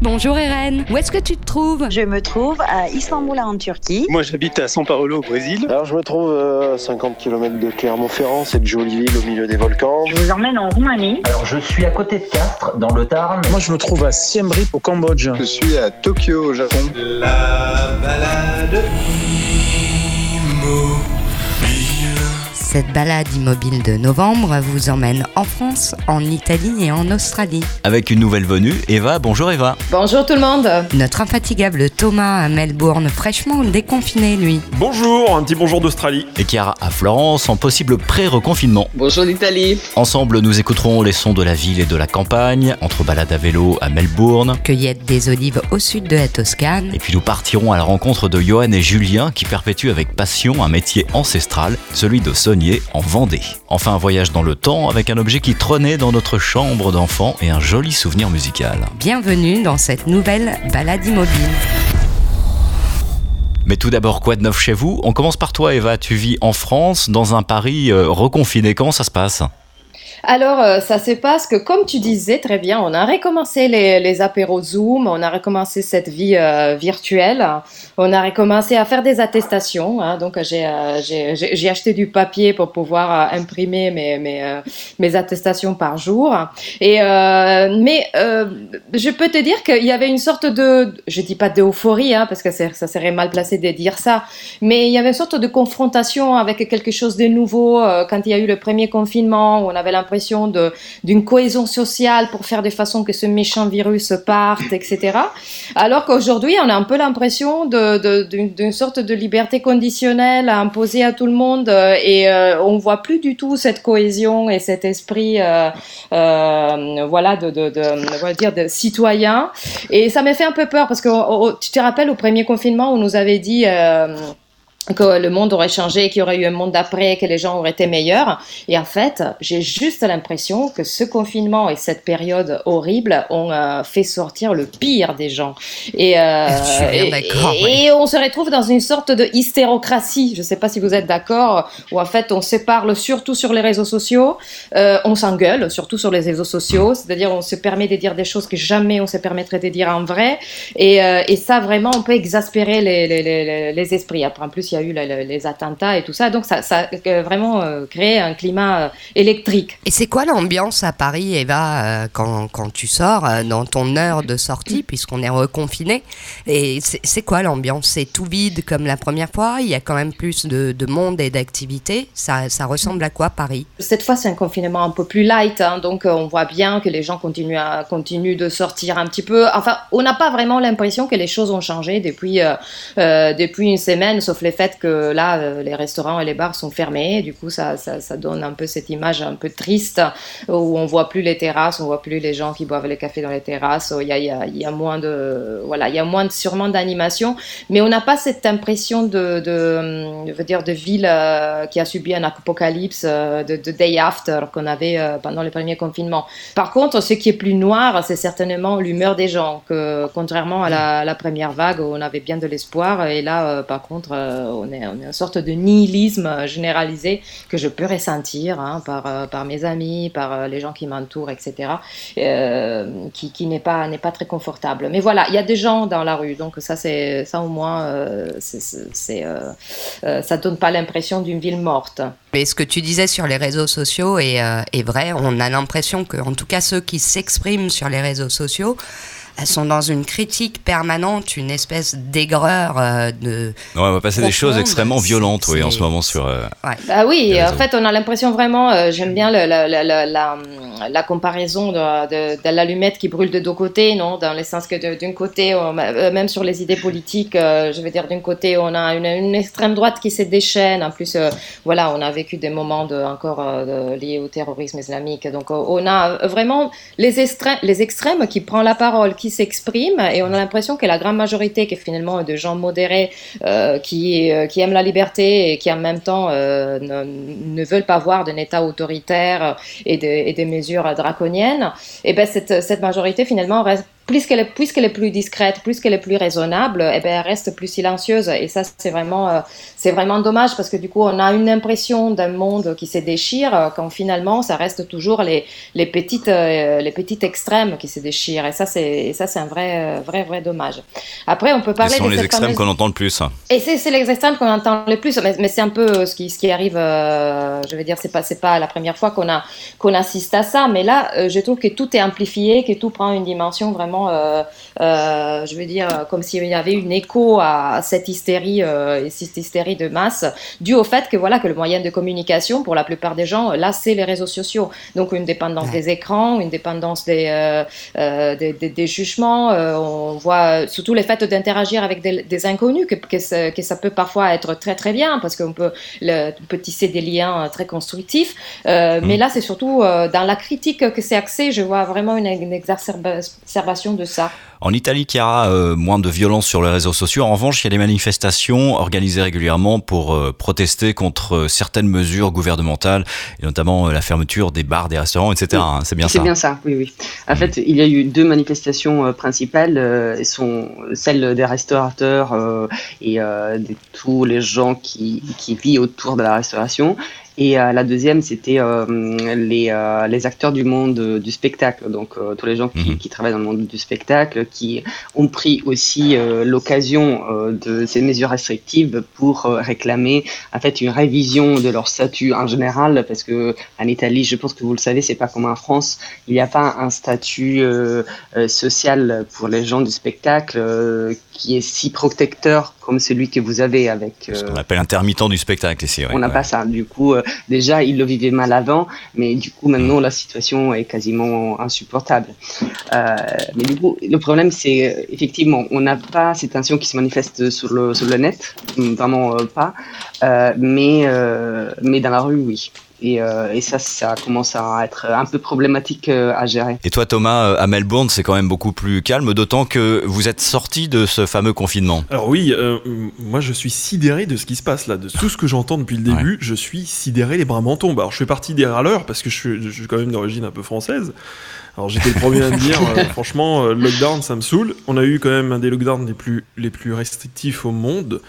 Bonjour Eren, où est-ce que tu te trouves? Je me trouve à Istanbul en Turquie. Moi j'habite à São Paulo au Brésil. Alors je me trouve à 50 km de Clermont-Ferrand, cette jolie ville au milieu des volcans. Je vous emmène en Roumanie. Alors je suis à côté de Castres, dans le Tarn. Moi je me trouve à Siem Reap au Cambodge. Je suis à Tokyo au Japon. La balade Cette balade immobile de novembre vous emmène en France, en Italie et en Australie. Avec une nouvelle venue, Eva. Bonjour Eva. Bonjour tout le monde. Notre infatigable Thomas à Melbourne, fraîchement déconfiné lui. Bonjour, un petit bonjour d'Australie. Et Chiara à Florence en possible pré-reconfinement. Bonjour d'Italie. Ensemble, nous écouterons les sons de la ville et de la campagne, entre balades à vélo à Melbourne. Cueillette des olives au sud de la Toscane. Et puis nous partirons à la rencontre de Johan et Julien qui perpétuent avec passion un métier ancestral, celui de en Vendée. Enfin un voyage dans le temps avec un objet qui trônait dans notre chambre d'enfant et un joli souvenir musical. Bienvenue dans cette nouvelle balade immobile. Mais tout d'abord, quoi de neuf chez vous? On commence par toi Eva, tu vis en France, dans un Paris euh, reconfiné, comment ça se passe? Alors, euh, ça se passe que, comme tu disais très bien, on a recommencé les, les apéros Zoom, on a recommencé cette vie euh, virtuelle, on a recommencé à faire des attestations. Hein, donc, j'ai euh, j'ai acheté du papier pour pouvoir imprimer mes, attestations par jour. Mais je peux te dire qu'il y avait une sorte de, je dis pas d'euphorie, hein, parce que ça serait mal placé de dire ça, mais il y avait une sorte de confrontation avec quelque chose de nouveau quand il y a eu le premier confinement, où on avait l'impression d'une cohésion sociale pour faire de façon que ce méchant virus parte, etc. Alors qu'aujourd'hui, on a un peu l'impression d'une sorte de liberté conditionnelle à imposer à tout le monde euh, et euh, on voit plus du tout cette cohésion et cet esprit, euh, voilà, de, de, dire de citoyen. Et ça m'a fait un peu peur parce que tu te rappelles au premier confinement, on nous avait dit que le monde aurait changé, qu'il y aurait eu un monde d'après, que les gens auraient été meilleurs. Et en fait, j'ai juste l'impression que ce confinement et cette période horrible ont euh, fait sortir le pire des gens. Et, euh, et, et, on se retrouve dans une sorte de hystérocratie. Je ne sais pas si vous êtes d'accord, où en fait on se parle surtout sur les réseaux sociaux, euh, on s'engueule surtout sur les réseaux sociaux, c'est-à-dire on se permet de dire des choses que jamais on se permettrait de dire en vrai. Et, et ça, vraiment, on peut exaspérer les, les, les, les esprits. Après, en plus, il y a eu les attentats et tout ça. Donc ça, ça a vraiment euh, créé un climat euh, électrique. Et c'est quoi l'ambiance à Paris, Eva, euh, quand, quand, tu sors dans ton heure de sortie, puisqu'on est reconfiné? Et c'est quoi l'ambiance? C'est tout vide comme la première fois? Il y a quand même plus de, de monde et d'activité ça, ça, ressemble à quoi Paris? Cette fois, c'est un confinement un peu plus light. Hein, donc on voit bien que les gens continuent, à, continuent de sortir un petit peu. Enfin, on n'a pas vraiment l'impression que les choses ont changé depuis, depuis une semaine, sauf les faits que là, euh, les restaurants et les bars sont fermés. Du coup, ça, ça, donne un peu cette image un peu triste où on voit plus les terrasses, on voit plus les gens qui boivent les cafés dans les terrasses. Il y a, y a, moins de, voilà, il y a moins sûrement d'animation, mais on n'a pas cette impression de, de, dire, de ville euh, qui a subi un apocalypse, euh, de, day after qu'on avait pendant le premier confinement. Par contre, ce qui est plus noir, c'est certainement l'humeur des gens, que contrairement à la, la, première vague où on avait bien de l'espoir, et là, par contre, on est, on est une sorte de nihilisme généralisé que je peux ressentir hein, par, euh, par mes amis, par euh, les gens qui m'entourent, etc., euh, qui, n'est pas, pas très confortable. Mais voilà, il y a des gens dans la rue, donc ça, ça au moins, euh, ça donne pas l'impression d'une ville morte. Mais ce que tu disais sur les réseaux sociaux est, est vrai. On a l'impression que, en tout cas, ceux qui s'expriment sur les réseaux sociaux, elles sont dans une critique permanente, une espèce d'aigreur euh, de. on va passer des choses extrêmement violentes, oui, en ce moment sur. Euh, bah oui, en fait, on a l'impression vraiment. Euh, j'aime bien la, la, la, la, comparaison de, de, l'allumette qui brûle de deux côtés, non Dans le sens que d'un côté, même sur les idées politiques, je veux dire, d'un côté, on a une, extrême droite qui se déchaîne. En plus, voilà, on a vécu des moments de, encore liés au terrorisme islamique. Donc, on a vraiment les, extrêmes, les extrêmes qui prennent la parole, qui s'expriment et on a l'impression que la grande majorité, qui est finalement de gens modérés, euh, qui, euh, qui aiment la liberté et qui en même temps euh, ne, veulent pas voir d'un État autoritaire et, des mesures draconiennes, et ben cette, cette majorité finalement reste plus qu'elle est, puisqu'elle est plus discrète, plus qu'elle est plus raisonnable, eh ben, elle reste plus silencieuse. Et ça, c'est vraiment, euh, c'est vraiment dommage parce que du coup, on a une impression d'un monde qui se déchire euh, quand finalement, ça reste toujours les, les petites, euh, les petites extrêmes qui se déchirent. Et ça, c'est, ça, c'est un vrai, vrai, vrai dommage. Après, on peut parler. Ce sont les extrêmes qu'on entend le plus. Et c'est, les extrêmes qu'on entend le plus. Mais, mais c'est un peu ce qui, ce qui arrive. je veux dire, c'est pas, c'est pas la première fois qu'on a, qu'on assiste à ça. Mais là, je trouve que tout est amplifié, que tout prend une dimension vraiment, euh, euh, je veux dire, comme s'il y avait une écho à cette hystérie, euh, et cette hystérie de masse, dû au fait que voilà que le moyen de communication pour la plupart des gens, là, c'est les réseaux sociaux. Donc une dépendance des écrans, une dépendance des, des, des, jugements. on voit surtout les faits d'interagir avec des, inconnus, que, que, ça, peut parfois être très très bien parce qu'on peut, le, peut tisser des liens très constructifs. Mais mm. là, c'est surtout dans la critique que c'est axé. Je vois vraiment une, une exacerbation de ça. En Italie, il y a euh, moins de violence sur les réseaux sociaux. En revanche, il y a des manifestations organisées régulièrement pour euh, protester contre euh, certaines mesures gouvernementales, et notamment la fermeture des bars, des restaurants, etc. Hein, c'est bien ça C'est bien ça, oui, oui. En fait, il y a eu deux manifestations principales. sont celles des restaurateurs et de tous les gens qui, qui vivent autour de la restauration et euh, la deuxième, c'était euh, les, euh, les, acteurs du monde du spectacle, donc tous les gens qui, mhm. qui, travaillent dans le monde du spectacle, qui ont pris aussi l'occasion de ces mesures restrictives pour réclamer en fait une révision de leur statut en général, parce que en Italie, je pense que vous le savez, c'est pas comme en France, il n'y a pas un statut social pour les gens du spectacle qui est si protecteur comme celui que vous avez avec. Ce qu'on appelle intermittent du spectacle ici. on n'a pas ça. Du coup, déjà, il le vivait mal avant, mais du coup, maintenant, la situation est quasiment insupportable. Euh, mais du coup, le problème, c'est euh, effectivement, on n'a pas cette tension qui se manifeste sur le, sur net, vraiment euh, pas, mais, mais dans la rue, oui. Et, euh, et, ça, ça commence à être un peu problématique euh, à gérer. Et toi, Thomas, euh, à Melbourne, c'est quand même beaucoup plus calme, d'autant que vous êtes sorti de ce fameux confinement. Alors oui, moi je suis sidéré de ce qui se passe là, de tout ce que j'entends depuis le début. Je suis sidéré, les bras m'en tombent. Alors je fais partie des râleurs parce que je suis, je suis quand même d'origine un peu française. Alors j'étais le premier à me dire, franchement, le lockdown, ça me saoule. On a eu quand même un des lockdowns les plus, les plus restrictifs au monde.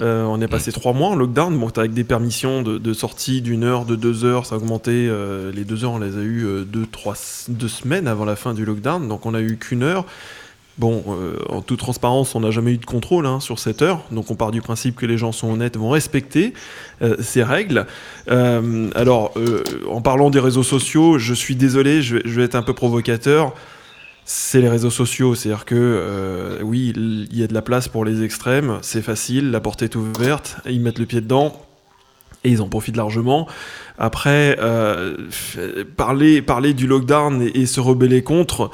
Euh, on est passé trois mois en lockdown, bon, avec des permissions de, sortie d'une heure, de deux heures, ça a augmenté. Euh, les deux heures, on les a eu euh, deux, trois, deux semaines avant la fin du lockdown, donc on a eu qu'une heure. Bon, en toute transparence, on n'a jamais eu de contrôle hein, sur cette heure, donc on part du principe que les gens sont honnêtes, vont respecter ces règles. alors, en parlant des réseaux sociaux, je suis désolé, je vais être un peu provocateur c'est les réseaux sociaux. C'est-à-dire que, euh, oui, il y a de la place pour les extrêmes, c'est facile, la porte est ouverte, ils mettent le pied dedans et ils en profitent largement. Après, euh, parler, parler du lockdown et se rebeller contre,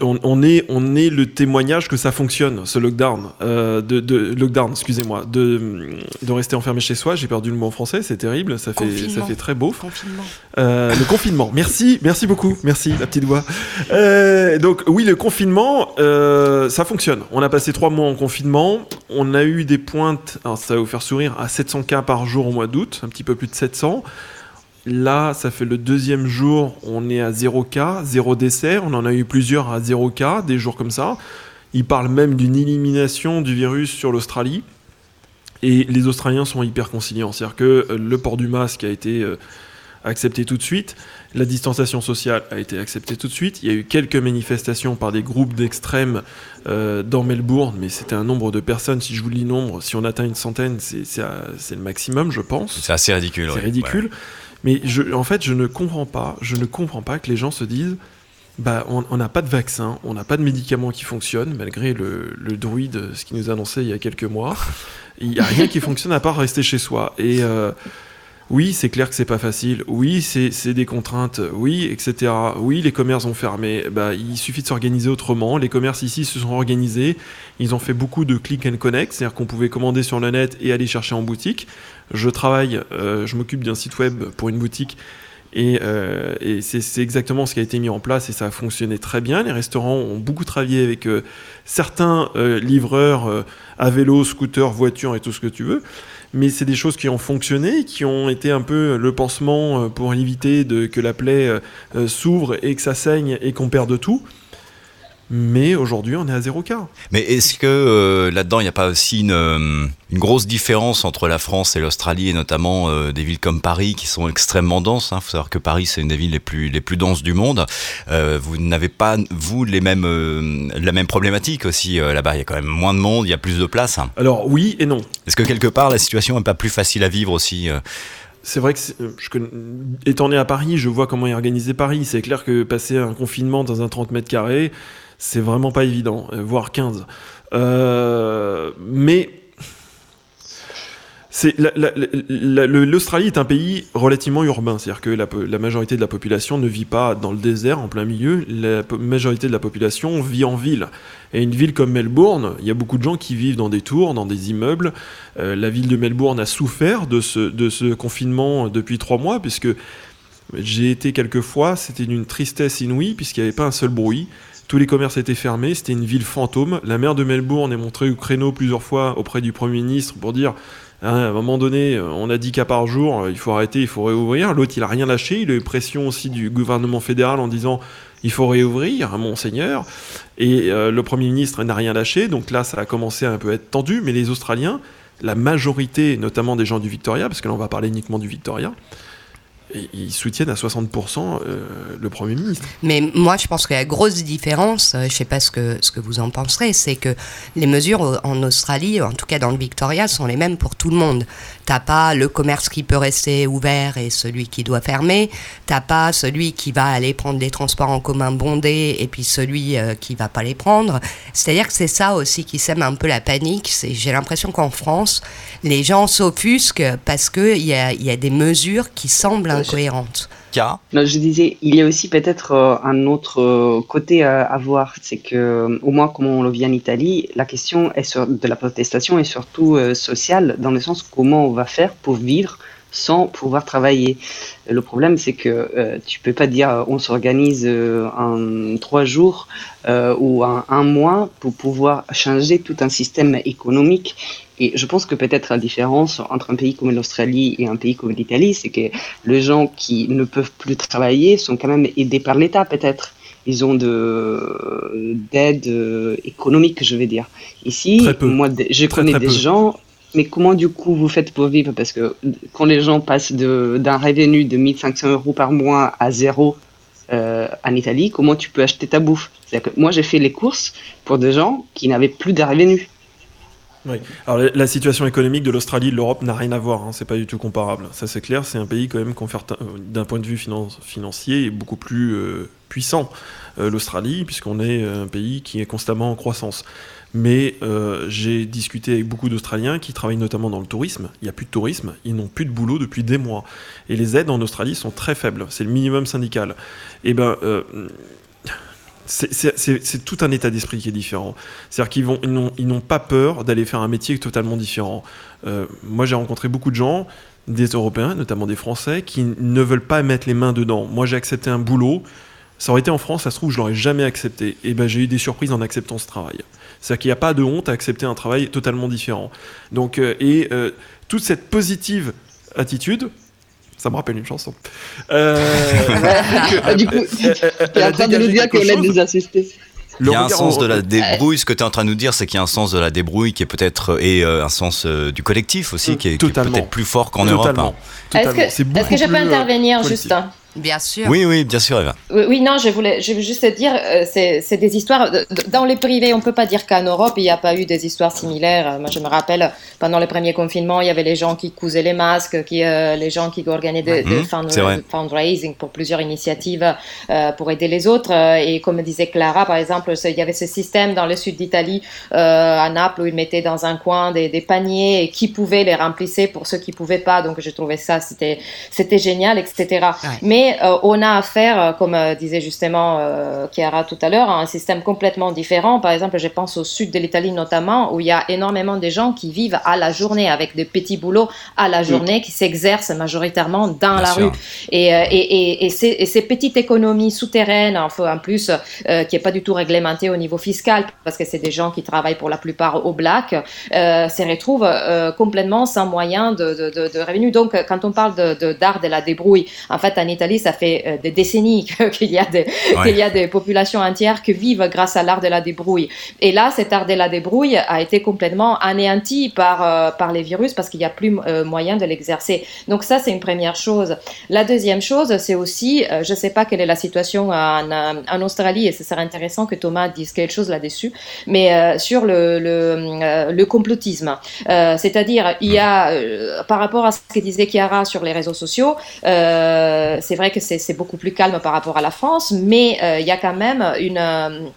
on, est, on est le témoignage que ça fonctionne, ce lockdown. Euh, de, lockdown, excusez-moi. De, de rester enfermé chez soi. J'ai perdu le mot en français, c'est terrible. Ça fait, ça fait très beau. Confinement. Euh, le confinement. Merci, merci beaucoup. Merci, la petite voix. Euh, donc, oui, le confinement, ça fonctionne. On a passé trois mois en confinement. On a eu des pointes, alors ça va vous faire sourire, à 700 cas par jour au mois d'août, un petit peu plus de 700. Là, ça fait le deuxième jour, on est à 0 cas, 0 décès. On en a eu plusieurs à 0 cas, des jours comme ça. Ils parlent même d'une élimination du virus sur l'Australie. Et les Australiens sont hyper conciliants. C'est-à-dire que euh, le port du masque a été euh, accepté tout de suite. La distanciation sociale a été acceptée tout de suite. Il y a eu quelques manifestations par des groupes d'extrêmes euh, dans Melbourne, mais c'était un nombre de personnes. Si je vous lis le nombre, si on atteint une centaine, c'est le maximum, je pense. C'est assez ridicule. C'est ridicule. Mais en fait, je ne comprends pas, je ne comprends pas que les gens se disent, bah, on n'a pas de vaccin, on n'a pas de médicaments qui fonctionnent, malgré le, le, druide, ce qu'il nous annonçait il y a quelques mois. Il n'y a rien qui fonctionne à part rester chez soi. Et euh, oui, c'est clair que c'est pas facile. Oui, c'est des contraintes. Oui, etc. Oui, les commerces ont fermé. Bah, il suffit de s'organiser autrement. Les commerces ici se sont organisés. Ils ont fait beaucoup de click and connect, c'est-à-dire qu'on pouvait commander sur le net et aller chercher en boutique. Je travaille, euh, je m'occupe d'un site web pour une boutique et, euh, c'est exactement ce qui a été mis en place et ça a fonctionné très bien. Les restaurants ont beaucoup travaillé avec euh, certains livreurs à vélo, scooter, voiture et tout ce que tu veux. Mais c'est des choses qui ont fonctionné, qui ont été un peu le pansement pour éviter que la plaie s'ouvre et que ça saigne et qu'on perde tout. Mais aujourd'hui, on est à zéro cas. Mais est-ce que euh, là-dedans, il n'y a pas aussi une, euh, une, grosse différence entre la France et l'Australie, et notamment euh, des villes comme Paris qui sont extrêmement denses Il hein? Faut savoir que Paris, c'est une des villes les plus, les plus denses du monde. vous n'avez pas, vous, les mêmes, la même problématique aussi là-bas. Il y a quand même moins de monde, il y a plus de place. Alors oui et non. Est-ce que quelque part, la situation n'est pas plus facile à vivre aussi c'est vrai que je, étant né à Paris, je vois comment est organisé Paris. C'est clair que passer un confinement dans un 30 mètres carrés, c'est vraiment pas évident, euh, voire 15. Euh, mais l'Australie est un pays relativement urbain, c'est-à-dire que la, majorité de la population ne vit pas dans le désert en plein milieu, la majorité de la population vit en ville. Et une ville comme Melbourne, il y a beaucoup de gens qui vivent dans des tours, dans des immeubles. Euh, la ville de Melbourne a souffert de ce, de ce confinement depuis trois mois, puisque j'ai été quelques fois, c'était d'une tristesse inouïe, puisqu'il n'y avait pas un seul bruit. Tous les commerces étaient fermés, c'était une ville fantôme. La maire de Melbourne est montrée au créneau plusieurs fois auprès du Premier ministre pour dire hein, à un moment donné, on a 10 cas par jour, il faut arrêter, il faut réouvrir. L'autre, il a rien lâché. Il a eu pression aussi du gouvernement fédéral en disant il faut réouvrir, monseigneur. Et euh, le Premier ministre n'a rien lâché. Donc là, ça a commencé à un peu être tendu. Mais les Australiens, la majorité, notamment des gens du Victoria, parce que là, on va parler uniquement du Victoria, ils soutiennent à 60% euh, le Premier ministre. Mais moi, je pense que la grosse différence, euh, je ne sais pas ce que, ce que vous en penserez, c'est que les mesures en Australie, en tout cas dans le Victoria, sont les mêmes pour tout le monde. T'as pas le commerce qui peut rester ouvert et celui qui doit fermer. T'as pas celui qui va aller prendre les transports en commun bondés et puis celui euh, qui va pas les prendre. C'est-à-dire que c'est ça aussi qui sème un peu la panique. J'ai l'impression qu'en France, les gens s'offusquent parce qu'il y a, y a des mesures qui semblent incohérentes. je disais, il y a aussi peut-être euh, un autre euh, côté à, voir, c'est que au moins comme on le vit en Italie, la question est sur, de la protestation est surtout sociale, dans le sens comment on va faire pour vivre sans pouvoir travailler. Le problème, c'est que euh, tu peux pas dire euh, on s'organise euh, en trois jours ou en un mois pour pouvoir changer tout un système économique. Et je pense que peut-être la différence entre un pays comme l'Australie et un pays comme l'Italie, c'est que les gens qui ne peuvent plus travailler sont quand même aidés par l'État, peut-être. Ils ont de d'aide économique, je vais dire. Ici, moi, je connais des gens mais comment du coup vous faites pour vivre? Parce que quand les gens passent d'un revenu de 1500 euros par mois à zéro euh, en Italie, comment tu peux acheter ta bouffe? Que Moi j'ai fait les courses pour des gens qui n'avaient plus de revenus. Oui. Alors la, situation économique de l'Australie et de l'Europe n'a rien à voir, hein, c'est pas du tout comparable. Ça c'est clair, c'est un pays quand même d'un point de vue financier beaucoup plus euh, puissant, euh, l'Australie, puisqu'on est un pays qui est constamment en croissance. Mais euh, j'ai discuté avec beaucoup d'Australiens qui travaillent notamment dans le tourisme. Il n'y a plus de tourisme, ils n'ont plus de boulot depuis des mois. Et les aides en Australie sont très faibles, c'est le minimum syndical. Et eh ben. C'est tout un état d'esprit qui est différent. C'est-à-dire qu'ils ils n'ont pas peur d'aller faire un métier totalement différent. Euh, moi, j'ai rencontré beaucoup de gens, des Européens, notamment des Français, qui ne veulent pas mettre les mains dedans. Moi, j'ai accepté un boulot. Ça aurait été en France, ça se trouve, je l'aurais jamais accepté. Et ben, j'ai eu des surprises en acceptant ce travail. C'est-à-dire qu'il n'y a pas de honte à accepter un travail totalement différent. Donc, euh, et euh, toute cette positive attitude, ça me rappelle une chanson. Euh, du coup, tu es en train de nous dire qu'on est des assistés. Il y a un sens de la débrouille. Ce que tu es en train de nous dire, c'est qu'il y a un sens de la débrouille qui est peut-être et un sens du collectif aussi qui est, peut-être plus fort qu'en Europe. Hein. Est-ce que, je peux intervenir, Justin Bien sûr. Oui, oui, bien sûr, Eva. Oui, non, je voulais, je veux juste dire, euh, c'est des histoires. Dans les privés, on ne peut pas dire qu'en Europe, il n'y a pas eu des histoires similaires. Moi, je me rappelle, pendant le premier confinement, il y avait les gens qui cousaient les masques, qui, euh, les gens qui organisaient des mmh, fundraising pour plusieurs initiatives euh, pour aider les autres. Et comme disait Clara, par exemple, il y avait ce système dans le sud d'Italie, à Naples, où ils mettaient dans un coin des, des, paniers et qui pouvaient les remplir pour ceux qui ne pouvaient pas. Donc, je trouvais ça, c'était génial, etc. Mais euh, on a affaire, euh, comme euh, disait justement Chiara tout à l'heure, à un système complètement différent. Par exemple, je pense au sud de l'Italie notamment, où il y a énormément de gens qui vivent à la journée, avec des petits boulots à la journée, qui s'exercent majoritairement dans la rue. Et, ces, petites économies souterraines, en plus, qui n'est pas du tout réglementée au niveau fiscal, parce que c'est des gens qui travaillent pour la plupart au black, se retrouvent complètement sans moyen de, de, revenus. Donc, quand on parle d'art de, de la débrouille, en fait, en Italie, Ça fait des décennies qu'il y, a des, qu'il y a des populations entières qui vivent grâce à l'art de la débrouille. Et là, cet art de la débrouille a été complètement anéanti par, par les virus parce qu'il n'y a plus moyen de l'exercer. Donc ça, c'est une première chose. La deuxième chose, c'est aussi, je ne sais pas quelle est la situation en, en Australie, et ce serait intéressant que Thomas dise quelque chose là-dessus, mais sur le, le, le complotisme. C'est-à-dire, il y a, par rapport à ce que disait Chiara sur les réseaux sociaux, c'est vrai que c'est beaucoup plus calme par rapport à la France, mais il y a quand même une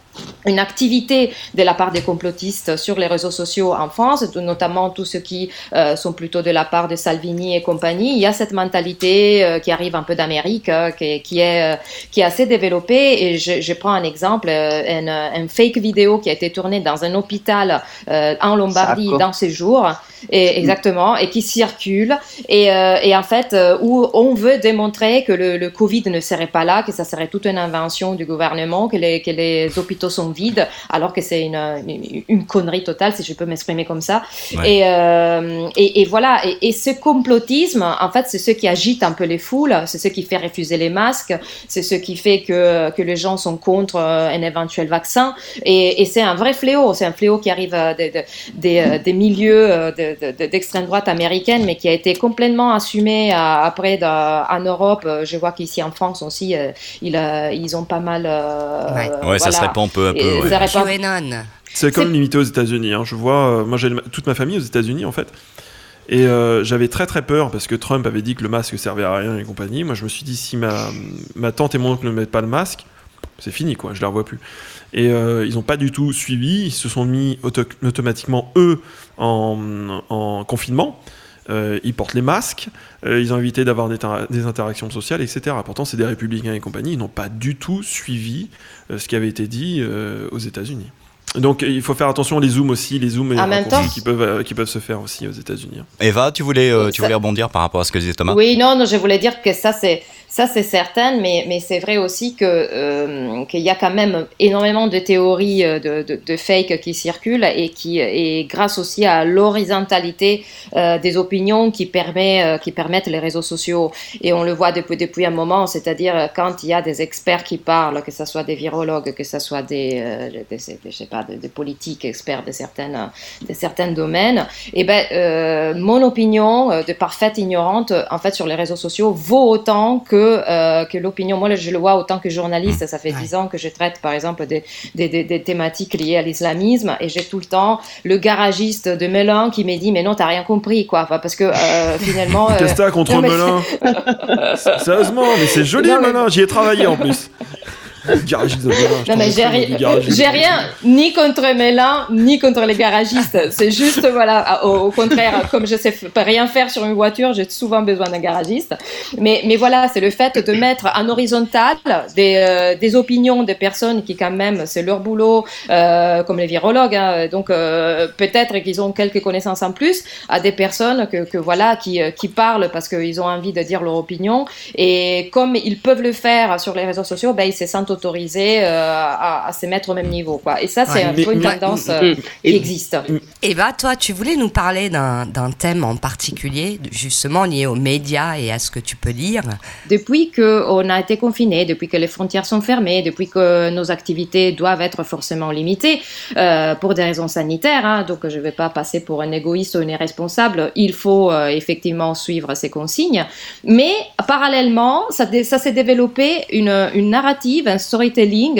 une activité de la part des complotistes sur les réseaux sociaux en France, notamment tous ceux qui euh, sont plutôt de la part de Salvini et compagnie. Il y a cette mentalité euh, qui arrive un peu d'Amérique, euh, qui, qui, est, qui est assez développée. Et je, je prends un exemple, une, une, fake vidéo qui a été tournée dans un hôpital en Lombardie dans ces jours, et, exactement, et qui circule. Et, et en fait, où on veut démontrer que le, le, Covid ne serait pas là, que ça serait toute une invention du gouvernement, que les, que les hôpitaux sont vides, alors que c'est une, une, connerie totale, si je peux m'exprimer comme ça. Et, euh, et, et, voilà, et, ce complotisme, en fait, c'est ce qui agite un peu les foules, c'est ce qui fait refuser les masques, c'est ce qui fait que, que les gens sont contre euh, un éventuel vaccin. Et, c'est un vrai fléau, c'est un fléau qui arrive euh, des, des, des milieux d'extrême droite américaine, mais qui a été complètement assumé après en Europe. Je vois qu'ici en France aussi, ils, ils ont pas mal. ouais, ça se répand peu à peu. C'est comme limité aux États-Unis. Hein. Je vois, euh, moi j'ai toute ma famille aux États-Unis en fait. Et euh, j'avais très très peur parce que Trump avait dit que le masque servait à rien et compagnie. Moi je me suis dit si ma, ma tante et mon oncle ne mettent pas le masque, c'est fini quoi, je les revois plus. Et euh, ils n'ont pas du tout suivi, ils se sont mis automatiquement eux en, en confinement. Euh, ils portent les masques, euh, ils ont évité d'avoir des, des, interactions sociales, etc. Pourtant, c'est des républicains et compagnie, ils n'ont pas du tout suivi euh, ce qui avait été dit aux États-Unis. Donc il faut faire attention les zooms aussi, les zooms qui peuvent qui peuvent se faire aussi aux États-Unis. Eva, tu voulais tu voulais rebondir par rapport à ce que disait Thomas? Oui, non, non, je voulais dire que ça c'est ça, c'est certain, mais, mais c'est vrai aussi euh, qu'il y a quand même énormément de théories euh, de, de, fake qui circulent et qui, et grâce aussi à l'horizontalité euh, des opinions qui, permet, qui permettent les réseaux sociaux. Et on le voit depuis, depuis un moment, c'est-à-dire quand il y a des experts qui parlent, que ce soit des virologues, que ce soit des, je sais pas, des, politiques experts de, certaines, de certains domaines, et eh ben, mon opinion de parfaite ignorante, en fait, sur les réseaux sociaux vaut autant que euh, que, l'opinion. Moi, je le vois autant que journaliste. Mmh. Ça fait dix ans que je traite, par exemple, des, des, des, thématiques liées à l'islamisme et j'ai tout le temps le garagiste de Melun qui me dit Mais non, t'as rien compris, quoi. parce que euh, finalement. Qu'est-ce que t'as contre Melun Sérieusement, mais c'est joli, Melun. J'y ai travaillé en plus. Garagiste de Non, mais j'ai rien, ni contre Mélin, ni contre les garagistes. C'est juste, voilà, au, contraire, comme je sais rien faire sur une voiture, j'ai souvent besoin d'un garagiste. Mais, mais voilà, c'est le fait de mettre en horizontal des, euh, des opinions des personnes qui, quand même, c'est leur boulot, euh, comme les virologues. Hein. donc, euh, peut-être qu'ils ont quelques connaissances en plus à des personnes que, que voilà, qui, qui parlent parce qu'ils ont envie de dire leur opinion. Et comme ils peuvent le faire sur les réseaux sociaux, ben, ils se sentent autorisés euh, à, se mettre au même niveau. Quoi. Et ça, c'est un peu une tendance euh, qui existe. Eva, toi, tu voulais nous parler d'un thème en particulier, justement lié aux médias et à ce que tu peux lire Depuis qu'on a été confinés, depuis que les frontières sont fermées, depuis que nos activités doivent être forcément limitées euh, pour des raisons sanitaires, hein, donc je ne vais pas passer pour un égoïste ou une irresponsable, il faut effectivement suivre ces consignes. Mais parallèlement, ça, ça s'est développé une, une narrative, un storytelling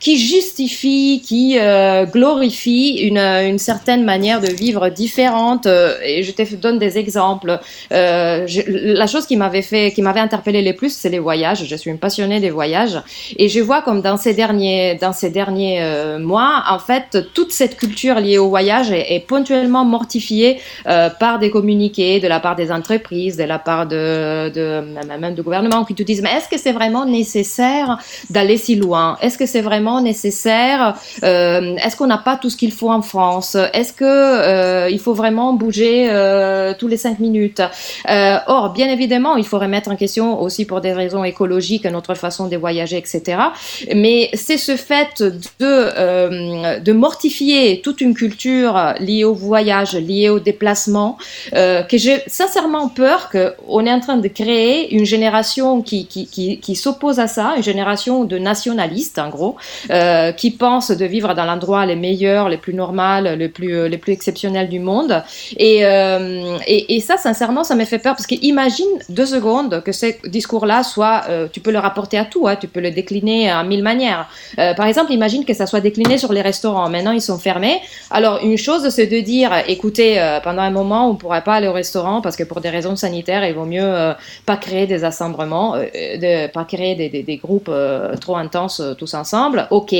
qui justifie, qui euh, glorifie une, une, certaine manière de vivre différente. Euh, et je te donne des exemples. Euh, je, la chose qui m'avait fait, qui m'avait interpellé le plus, c'est les voyages. Je suis une passionnée des voyages, et je vois comme dans ces derniers, dans ces derniers euh, mois, en fait, toute cette culture liée au voyage est, est ponctuellement mortifiée euh, par des communiqués de la part des entreprises, de la part de, de même du gouvernement, qui te disent mais est-ce que c'est vraiment nécessaire d'aller si loin? Est-ce que c'est vraiment vraiment nécessaire. Euh, Est-ce qu'on n'a pas tout ce qu'il faut en France? Est-ce que euh, il faut vraiment bouger euh, tous les cinq minutes? Or, bien évidemment, il faut remettre en question aussi pour des raisons écologiques notre façon de voyager, etc. Mais c'est ce fait de de mortifier toute une culture liée au voyage, liée au déplacement, que j'ai sincèrement peur qu'on est en train de créer une génération qui, qui, qui s'oppose à ça, une génération de nationalistes en gros, euh, qui pensent de vivre dans l'endroit les meilleurs, les plus normaux, les plus, les plus exceptionnels du monde. Et, euh, et, et, ça, sincèrement, ça me fait peur parce que imagine deux secondes que ce discours-là soit, euh, tu peux le rapporter à tout, hein, tu peux le décliner à mille manières. Euh, par exemple, imagine que ça soit décliné sur les restaurants. Maintenant, ils sont fermés. Alors, une chose, c'est de dire, écoutez, euh, pendant un moment, on ne pourrait pas aller au restaurant parce que pour des raisons sanitaires, il vaut mieux euh, pas créer des assemblements, euh, de pas créer des, des, des groupes euh, trop intenses euh, tous ensemble. Ok.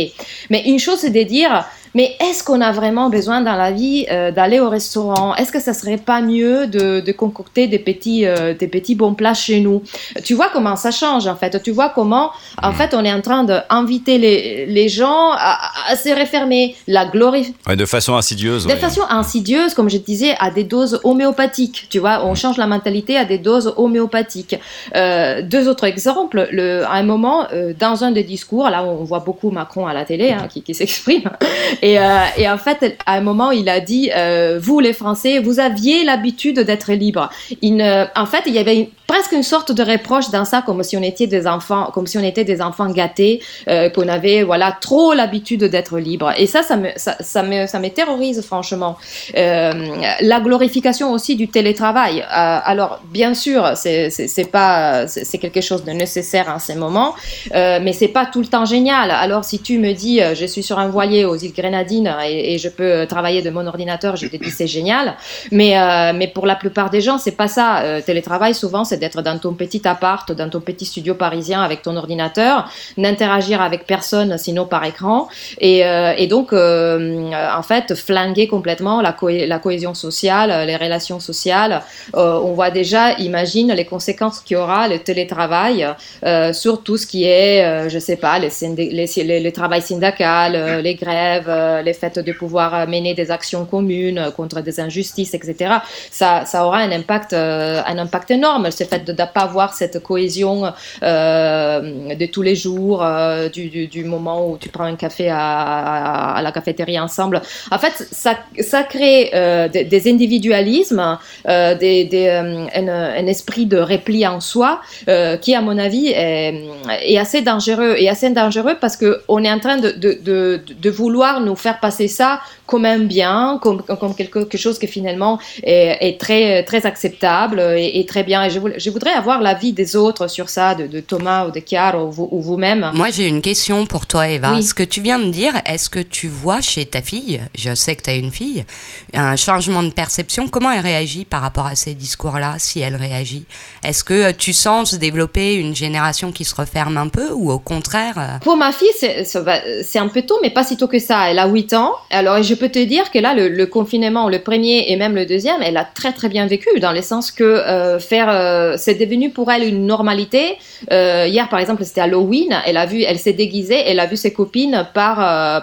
Mais une chose, c'est de dire, mais est-ce qu'on a vraiment besoin dans la vie euh, d'aller au restaurant? Est-ce que ça serait pas mieux de, de concocter des petits, euh, des petits bons plats chez nous? Tu vois comment ça change en fait. Tu vois comment en fait on est en train d'inviter les, les gens à, à se refermer, la glorifier. Ouais, de façon insidieuse. De ouais. façon insidieuse, comme je disais, à des doses homéopathiques. Tu vois, on change la mentalité à des doses homéopathiques. Euh, deux autres exemples. Le, à un moment, dans un des discours, là on voit beaucoup Macron à la télé hein, qui, qui s'exprime. Et, euh, et, en fait, à un moment, il a dit euh, Vous, les Français, vous aviez l'habitude d'être libres. en fait, il y avait presque une sorte de reproche dans ça, comme si on était des enfants, comme si on était des enfants gâtés, euh, qu'on avait voilà trop l'habitude d'être libre. Et ça, ça me, ça, me, ça me terrorise franchement. La glorification aussi du télétravail. Alors, bien sûr, c'est quelque chose de nécessaire en ces moments, mais c'est pas tout le temps génial. Alors, si tu me dis, je suis sur un voilier aux îles Et, je peux travailler de mon ordinateur, je te dis c'est génial. Mais, euh, mais pour la plupart des gens, c'est pas ça. Euh, télétravail, souvent, c'est d'être dans ton petit appart, dans ton petit studio parisien avec ton ordinateur, n'interagir avec personne sinon par écran, et, euh, donc euh, en fait flinguer complètement la, co la cohésion sociale, les relations sociales. Euh, on voit déjà, imagine les conséquences qu'il y aura le télétravail euh, sur tout ce qui est, je sais pas, les, les, les, les travail syndical, les grèves, les faits de pouvoir mener des actions communes contre des injustices, etc. Ça, ça aura un impact, un impact énorme. Ce fait de ne pas avoir cette cohésion euh, de tous les jours, euh, du, moment où tu prends un café à, la cafétéria ensemble. En fait, ça, ça crée euh, des, individualismes, euh, des, un, esprit de repli en soi qui, à mon avis, est, assez dangereux. Et assez dangereux parce qu'on est en train de, de, vouloir nous faire passer ça comme un bien, comme, comme quelque chose qui finalement est, est très, très acceptable et, et très bien. Et je, je voudrais avoir l'avis des autres sur ça, de, de, Thomas ou de Chiara ou, ou vous-même. Moi, j'ai une question pour toi, Eva. Oui. Ce que tu viens de dire, est-ce que tu vois chez ta fille, je sais que tu as une fille, un changement de perception? Comment elle réagit par rapport à ces discours-là, si elle réagit? Est-ce que tu sens se développer une génération qui se referme un peu ou au contraire Pour ma fille, c'est un peu tôt, mais pas si tôt que ça. Elle a 8 ans. Alors, je peux te dire que là, le, le confinement, le premier et même le deuxième, elle a très très bien vécu, dans le sens que euh, faire, euh, c'est devenu pour elle une normalité. Euh, hier, par exemple, c'était Halloween. Elle a vu, elle s'est déguisée. Elle a vu ses copines par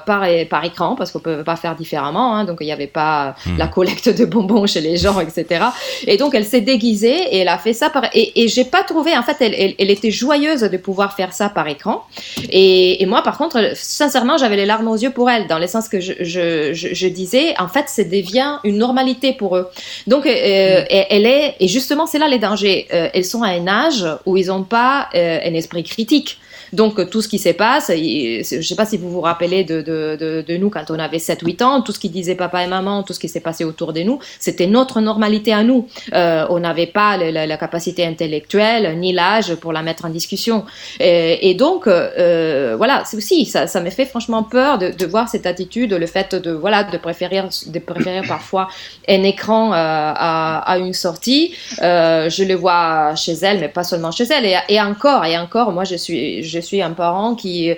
par par écran parce qu'on peut pas faire différemment. Hein, donc il n'y avait pas mmh. la collecte de bonbons chez les gens, etc. Et donc elle s'est déguisée et elle a fait ça par et, et j'ai pas trouvé. En fait, elle, elle, elle, était joyeuse de pouvoir faire ça par écran. Et, et moi, par contre, sincèrement, j'avais les larmes aux yeux pour elle, dans le sens que je, je, je, je disais, en fait, ça devient une normalité pour eux. Donc, euh, mmh. elle est, et justement, c'est là les dangers. Euh, elles sont à un âge où ils n'ont pas euh, un esprit critique. Donc tout ce qui se passe, je ne sais pas si vous vous rappelez de, nous quand on avait 7-8 ans, tout ce qui disait papa et maman, tout ce qui s'est passé autour de nous, c'était notre normalité à nous. Euh, on n'avait pas la, capacité intellectuelle ni l'âge pour la mettre en discussion. Et, donc euh, voilà, c'est aussi ça, ça me fait franchement peur de, voir cette attitude, le fait de voilà de préférer de préférer parfois un écran euh, à, une sortie. Je le vois chez elle, mais pas seulement chez elle. Et, encore et encore, moi je suis suis un parent qui,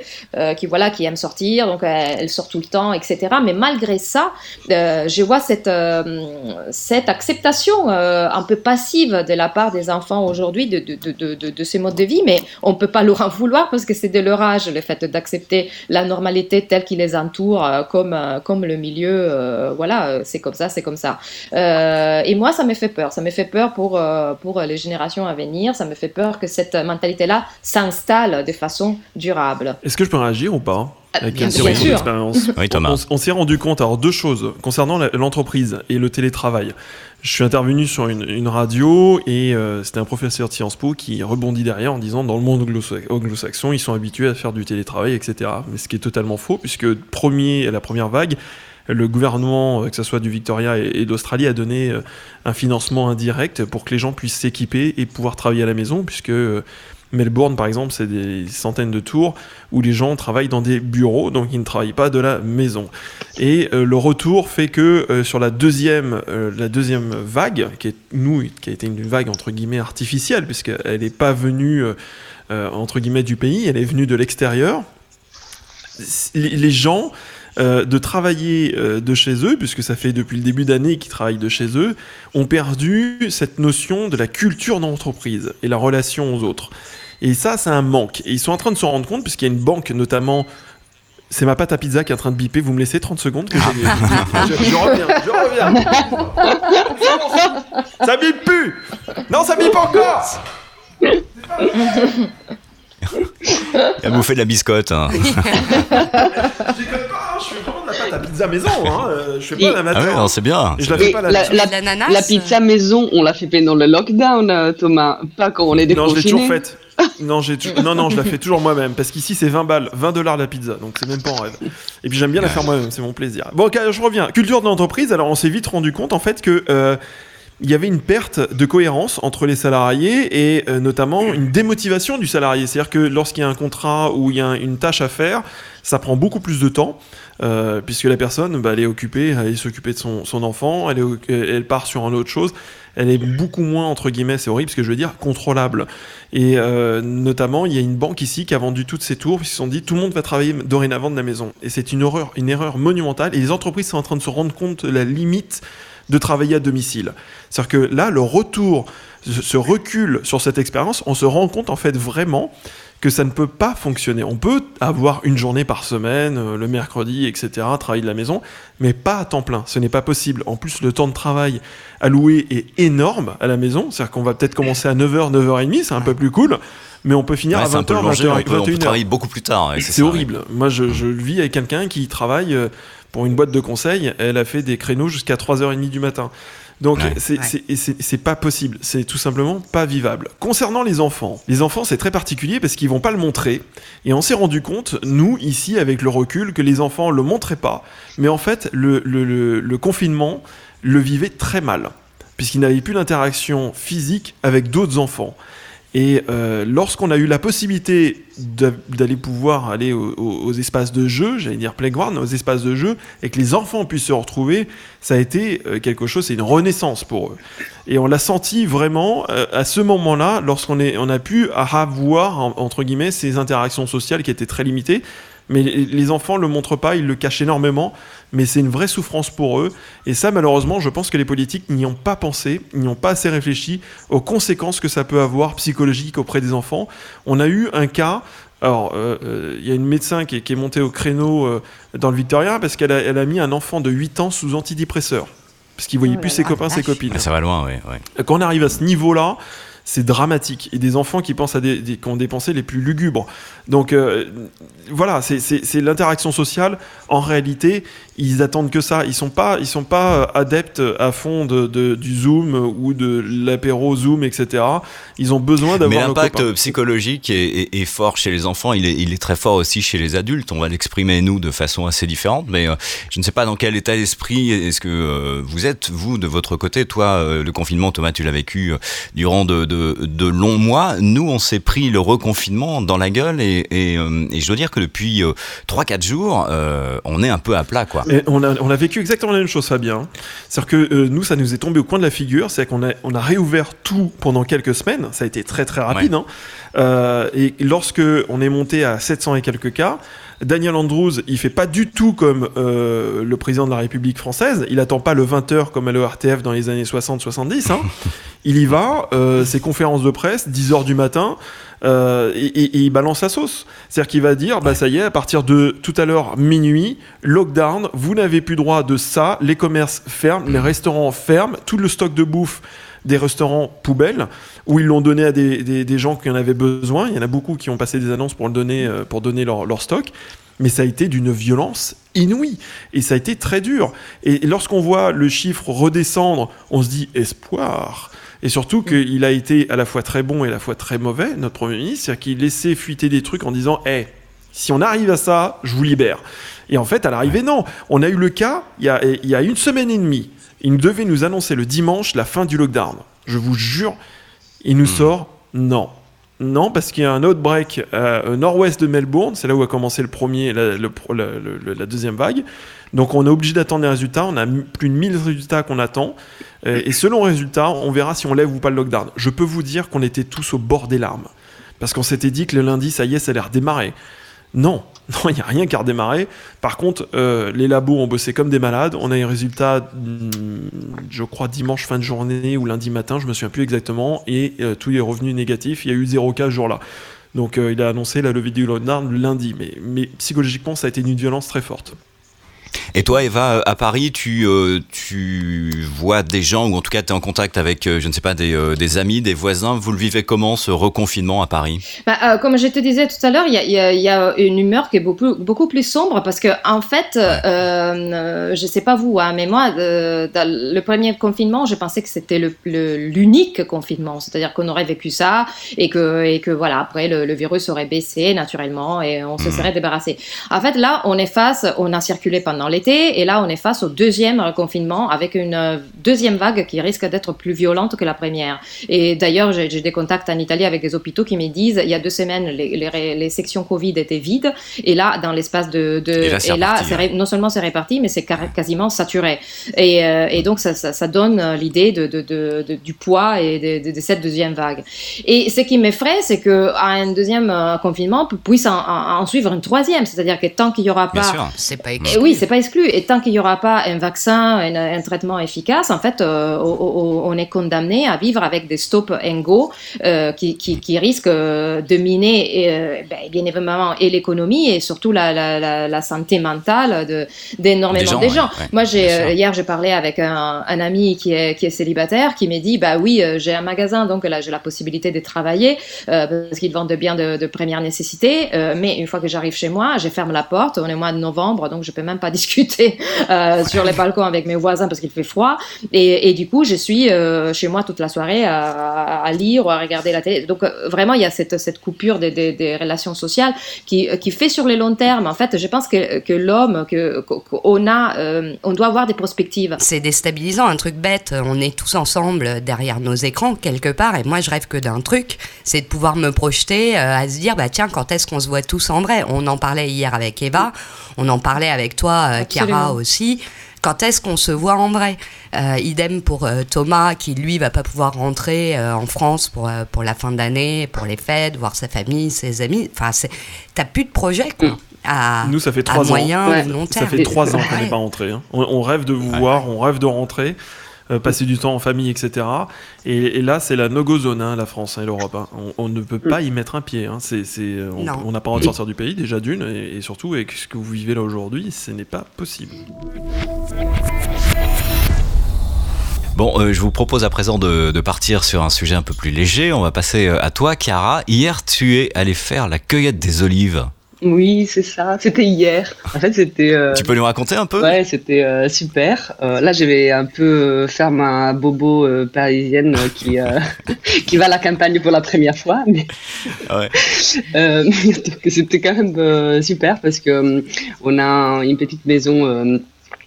qui, voilà, qui aime sortir, donc elle, sort tout le temps, etc. Mais malgré ça, je vois cette, cette acceptation un peu passive de la part des enfants aujourd'hui de, de, de, de, ces modes de vie, mais on ne peut pas leur en vouloir parce que c'est de leur âge, le fait d'accepter la normalité telle qui les entoure, comme, comme le milieu, voilà, c'est comme ça, c'est comme ça. et moi, ça me fait peur. Ça me fait peur pour, pour les générations à venir. Ça me fait peur que cette mentalité-là s'installe de façon durable. Est-ce que je peux réagir ou pas avec bien, bien sûr. Oui, Thomas. On, on s'est rendu compte, alors deux choses concernant l'entreprise et le télétravail. Je suis intervenu sur une, une radio et euh, c'était un professeur de Sciences Po qui rebondit derrière en disant dans le monde anglo-saxon, ils sont habitués à faire du télétravail, etc. Mais ce qui est totalement faux, puisque premier, la première vague, le gouvernement, euh, que ce soit du Victoria et, d'Australie, a donné euh, un financement indirect pour que les gens puissent s'équiper et pouvoir travailler à la maison, puisque euh, Melbourne, par exemple, c'est des centaines de tours où les gens travaillent dans des bureaux, donc ils ne travaillent pas de la maison. Et le retour fait que sur la deuxième, la deuxième vague, qui est nous, qui a été une vague entre guillemets artificielle, puisqu'elle n'est pas venue entre guillemets du pays, elle est venue de l'extérieur. Les gens euh, de travailler euh, de chez eux, puisque ça fait depuis le début d'année qu'ils travaillent de chez eux, ont perdu cette notion de la culture d'entreprise et la relation aux autres. Et ça, c'est un manque. Et ils sont en train de se rendre compte, puisqu'il y a une banque notamment c'est ma pâte à pizza qui est en train de biper. Vous me laissez 30 secondes que je, je, reviens, je reviens. Ça bip plus Non, ça bip encore Il a bouffé de la biscotte. Hein. je fais vraiment de la pâte à pizza maison. Hein. Euh, je fais pas la matin. Ah ouais, c'est bien. Et je la fais pas la, la, la, la, pizza maison, on l'a fait pendant le lockdown, euh, Thomas. Pas quand on est déconfiné. Non, je l'ai toujours faite. Non, j'ai non, non, je la fais toujours moi-même parce qu'ici c'est 20 balles, 20 dollars la pizza, donc c'est même pas en rêve. Et puis j'aime bien la faire moi-même, c'est mon plaisir. Bon, ok, je reviens. Culture de l'entreprise. Alors on s'est vite rendu compte en fait que euh, il y avait une perte de cohérence entre les salariés et euh, notamment une démotivation du salarié. C'est-à-dire que lorsqu'il y a un contrat ou il y a une tâche à faire, ça prend beaucoup plus de temps. Euh, puisque la personne, bah, elle est occupée, elle est s'occuper de son, enfant, elle, est, elle part sur une autre chose, elle est beaucoup moins, entre guillemets, c'est horrible ce que je veux dire, contrôlable. Et euh, notamment, il y a une banque ici qui a vendu toutes ses tours, ils se sont dit, tout le monde va travailler dorénavant de la maison. Et c'est une horreur, une erreur monumentale, et les entreprises sont en train de se rendre compte de la limite de travailler à domicile. C'est-à-dire que là, le retour, ce recul sur cette expérience, on se rend compte en fait vraiment que ça ne peut pas fonctionner. On peut avoir une journée par semaine, euh, le mercredi, etc., travailler de la maison, mais pas à temps plein. Ce n'est pas possible. En plus, le temps de travail alloué est énorme à la maison. C'est-à-dire qu'on va peut-être commencer à 9h, 9h30, c'est un peu plus cool. Mais on peut finir à 20h, 20h, 21h. On peut travailler beaucoup plus tard. c'est horrible. Moi, je, je vis avec quelqu'un qui travaille euh, pour une boîte de conseil, elle a fait des créneaux jusqu'à 3h30 du matin. Donc c'est pas possible, c'est tout simplement pas vivable. Concernant les enfants, les enfants c'est très particulier parce qu'ils vont pas le montrer et on s'est rendu compte, nous ici avec le recul, que les enfants le montraient pas, mais en fait le, le, le confinement le vivait très mal puisqu'ils n'avaient plus d'interaction physique avec d'autres enfants. Et euh, lorsqu'on a eu la possibilité d'aller pouvoir aller aux, espaces de jeu, j'allais dire playground, aux espaces de jeu, et que les enfants puissent se retrouver, ça a été euh, quelque chose, c'est une renaissance pour eux. Et on l'a senti vraiment euh, à ce moment-là, lorsqu'on on a pu avoir, entre guillemets, ces interactions sociales qui étaient très limitées. Mais les enfants le montrent pas, ils le cachent énormément mais c'est une vraie souffrance pour eux. Et ça, malheureusement, je pense que les politiques n'y ont pas pensé, n'y ont pas assez réfléchi aux conséquences que ça peut avoir psychologiques auprès des enfants. On a eu un cas alors, euh, euh, il y a une médecin qui est, montée au créneau euh, dans le Victoria parce qu'elle a, elle a, mis un enfant de 8 ans sous antidépresseur. Parce qu'il voyait oh plus ses copains, ses copines. ça va loin, oui. Quand on arrive à ce niveau-là, c'est dramatique. Et des enfants qui pensent à des, qui ont dépensé les plus lugubres. Donc euh, voilà, c'est l'interaction sociale. En réalité, ils attendent que ça. Ils sont pas, ils sont pas euh, adeptes à fond de, du Zoom ou de l'apéro Zoom, etc. Ils ont besoin d'avoir. Mais l'impact psychologique est, fort chez les enfants. Il est, il est, très fort aussi chez les adultes. On va l'exprimer nous de façon assez différente. Mais euh, je ne sais pas dans quel état d'esprit est-ce que vous êtes vous de votre côté. Toi, le confinement, Thomas, tu l'as vécu durant de de, de longs mois, nous, on s'est pris le reconfinement dans la gueule et, et, euh, et je dois dire que depuis 3-4 jours, euh, on est un peu à plat, quoi. Et on, a, on a vécu exactement la même chose, Fabien. C'est-à-dire que euh, nous, ça nous est tombé au coin de la figure. C'est qu'on a, on a réouvert tout pendant quelques semaines. Ça a été très très rapide. Hein. Euh, et lorsque on est monté à 700 et quelques cas, Daniel Andrews, il fait pas du tout comme euh, le président de la République française. Il attend pas le 20h comme à l'ERTF dans les années 60-70. Hein. il y va, euh, ses conférences de presse, 10h du matin, euh, et, et- et il balance sa sauce. C'est-à-dire qu'il va dire, bah ça y est, à partir de tout à l'heure minuit, lockdown, vous n'avez plus droit de ça, les commerces ferment, les restaurants ferment, tout le stock de bouffe des restaurants poubelles où ils l'ont donné à des, des- des gens qui en avaient besoin. Il y en a beaucoup qui ont passé des annonces pour le donner, euh, pour donner leur, leur stock. Mais ça a été d'une violence inouïe et ça a été très dur. Et lorsqu'on voit le chiffre redescendre, on se dit espoir. Et surtout qu'il a été à la fois très bon et à la fois très mauvais, notre Premier ministre, c'est-à-dire qu'il laissait fuiter des trucs en disant Eh, si on arrive à ça, je vous libère. Et en fait, à l'arrivée, non. On a eu le cas il y a, il y a une semaine et demie. Il devait nous annoncer le dimanche la fin du lockdown. Je vous jure, il nous sort non. Non, parce qu'il y a un outbreak euh, au nord-ouest de Melbourne, c'est là où a commencé le premier, la, le pro- la- le- la deuxième vague. Donc on est obligé d'attendre les résultats, on a plus de 1000 résultats qu'on attend, Euh, et selon les résultats, on verra si on lève ou pas le lockdown. Je peux vous dire qu'on était tous au bord des larmes, parce qu'on s'était dit que le lundi, ça y est, ça allait redémarrer. Non, non, il n'y a rien qui a redémarré. Par contre, euh, les labos ont bossé comme des malades. On a eu les résultats, hmm, je crois, dimanche fin de journée ou lundi matin, je me souviens plus exactement, et euh, tout est revenu négatif. Il y a eu zéro cas ce jour-là. Donc euh, il a annoncé la levée du le lundi, mais psychologiquement, ça a été une violence très forte. Et toi, Eva, à Paris, tu, euh, tu vois des gens, ou en tout cas, tu es en contact avec, euh, je ne sais pas, des, euh, des amis, des voisins. Vous le vivez comment, ce reconfinement à Paris? Bah, euh, comme je te disais tout à l'heure, il y a, y y une humeur qui est beaucoup, beaucoup plus sombre parce que, en fait, je sais pas vous, hein, mais moi, dans le premier confinement, je pensais que c'était le- le- l'unique confinement, c'est-à-dire qu'on aurait vécu ça et que, et que voilà, après, le, le virus aurait baissé naturellement et on se serait débarrassé. En fait, là, on est face, on a circulé pendant l'été et là, on est face au deuxième confinement avec une euh, deuxième vague qui risque d'être plus violente que la première. Et d'ailleurs, j'ai des contacts en Italie avec des hôpitaux qui me disent il y a deux semaines, les, les- les sections Covid étaient vides. Et là, dans l'espace de. de- Et là, ré- non seulement c'est réparti, mais c'est quasiment saturé. Et, euh, et donc, ça, ça, ça donne euh, l'idée de, de- de- de- du poids et de, de- de cette deuxième vague. Et ce qui m'effraie, c'est qu'à un deuxième confinement pu- puisse en, en- en suivre une troisième. C'est-à-dire que tant qu'il n'y aura Bien pas. sûr. C'est pas Eh oui, c'est pas exclu. Et tant qu'il n'y aura pas un vaccin, un, un traitement efficace, en fait, euh, on est condamné à vivre avec des stop and go euh, qui, qui, qui risquent euh, de miner, euh, ben, bien évidemment, et l'économie et surtout la, la, la, la santé mentale de- d'énormément Des des gens, gens. ouais, ouais, Moi, j'ai hier, j'ai parlé avec un, un ami qui est, qui est célibataire qui m'a dit, bah oui, j'ai un magasin, donc là, j'ai la possibilité de travailler euh, parce qu'ils vendent de biens de, de première nécessité. mais une fois que j'arrive chez moi, je ferme la porte. On est au mois de novembre, donc je peux même pas discuter euh, sur les balcons avec mes voisins parce qu'il fait froid. Et, et du coup, je suis euh, chez moi toute la soirée à, à lire ou à regarder la télé. Donc euh, vraiment, il y a cette, cette coupure des, des, des relations sociales qui, qui fait sur le long terme. En fait, je pense que, que l'homme, que qu'on a, euh, on doit avoir des perspectives. C'est déstabilisant, un truc bête. On est tous ensemble derrière nos écrans quelque part, et moi je rêve que d'un truc, c'est de pouvoir me projeter à se dire bah tiens quand est-ce qu'on se voit tous en vrai? On en parlait hier avec Eva, on en parlait avec toi, euh, Chiara aussi. Quand est-ce qu'on se voit en vrai? Euh, Idem pour euh, Thomas qui lui va pas pouvoir rentrer euh, en France pour euh, pour la fin d'année, pour les fêtes, voir sa famille, ses amis. Enfin c'est t'as plus de projet quoi. À, Nous, ça fait trois ans. moyen Ouais. ou long Ça terme. fait trois ans qu'on n'est pas rentré. hein. On, on rêve de vous voir, on rêve de rentrer, euh, passer du temps en famille, etc. Et, et là, c'est la no-go zone, hein, la France hein, et l'Europe. hein. On, on ne peut pas y mettre un pied. hein. C'est, euh, on n'a pas droit de sortir du pays, déjà d'une, et, et surtout, avec ce que vous vivez là aujourd'hui, ce n'est pas possible. Bon, euh, je vous propose à présent de, de partir sur un sujet un peu plus léger. On va passer à toi, Chiara. Hier, tu es allée faire la cueillette des olives. Oui, c'est ça. C'était hier. En fait, c'était. euh, Tu peux nous raconter un peu? Ouais, c'était euh, super. Euh, là, je vais un peu euh, faire ma bobo euh, parisienne euh, qui euh, qui va à la campagne pour la première fois. Mais Ouais. euh, c'était quand même euh, super parce que euh, on a une petite maison.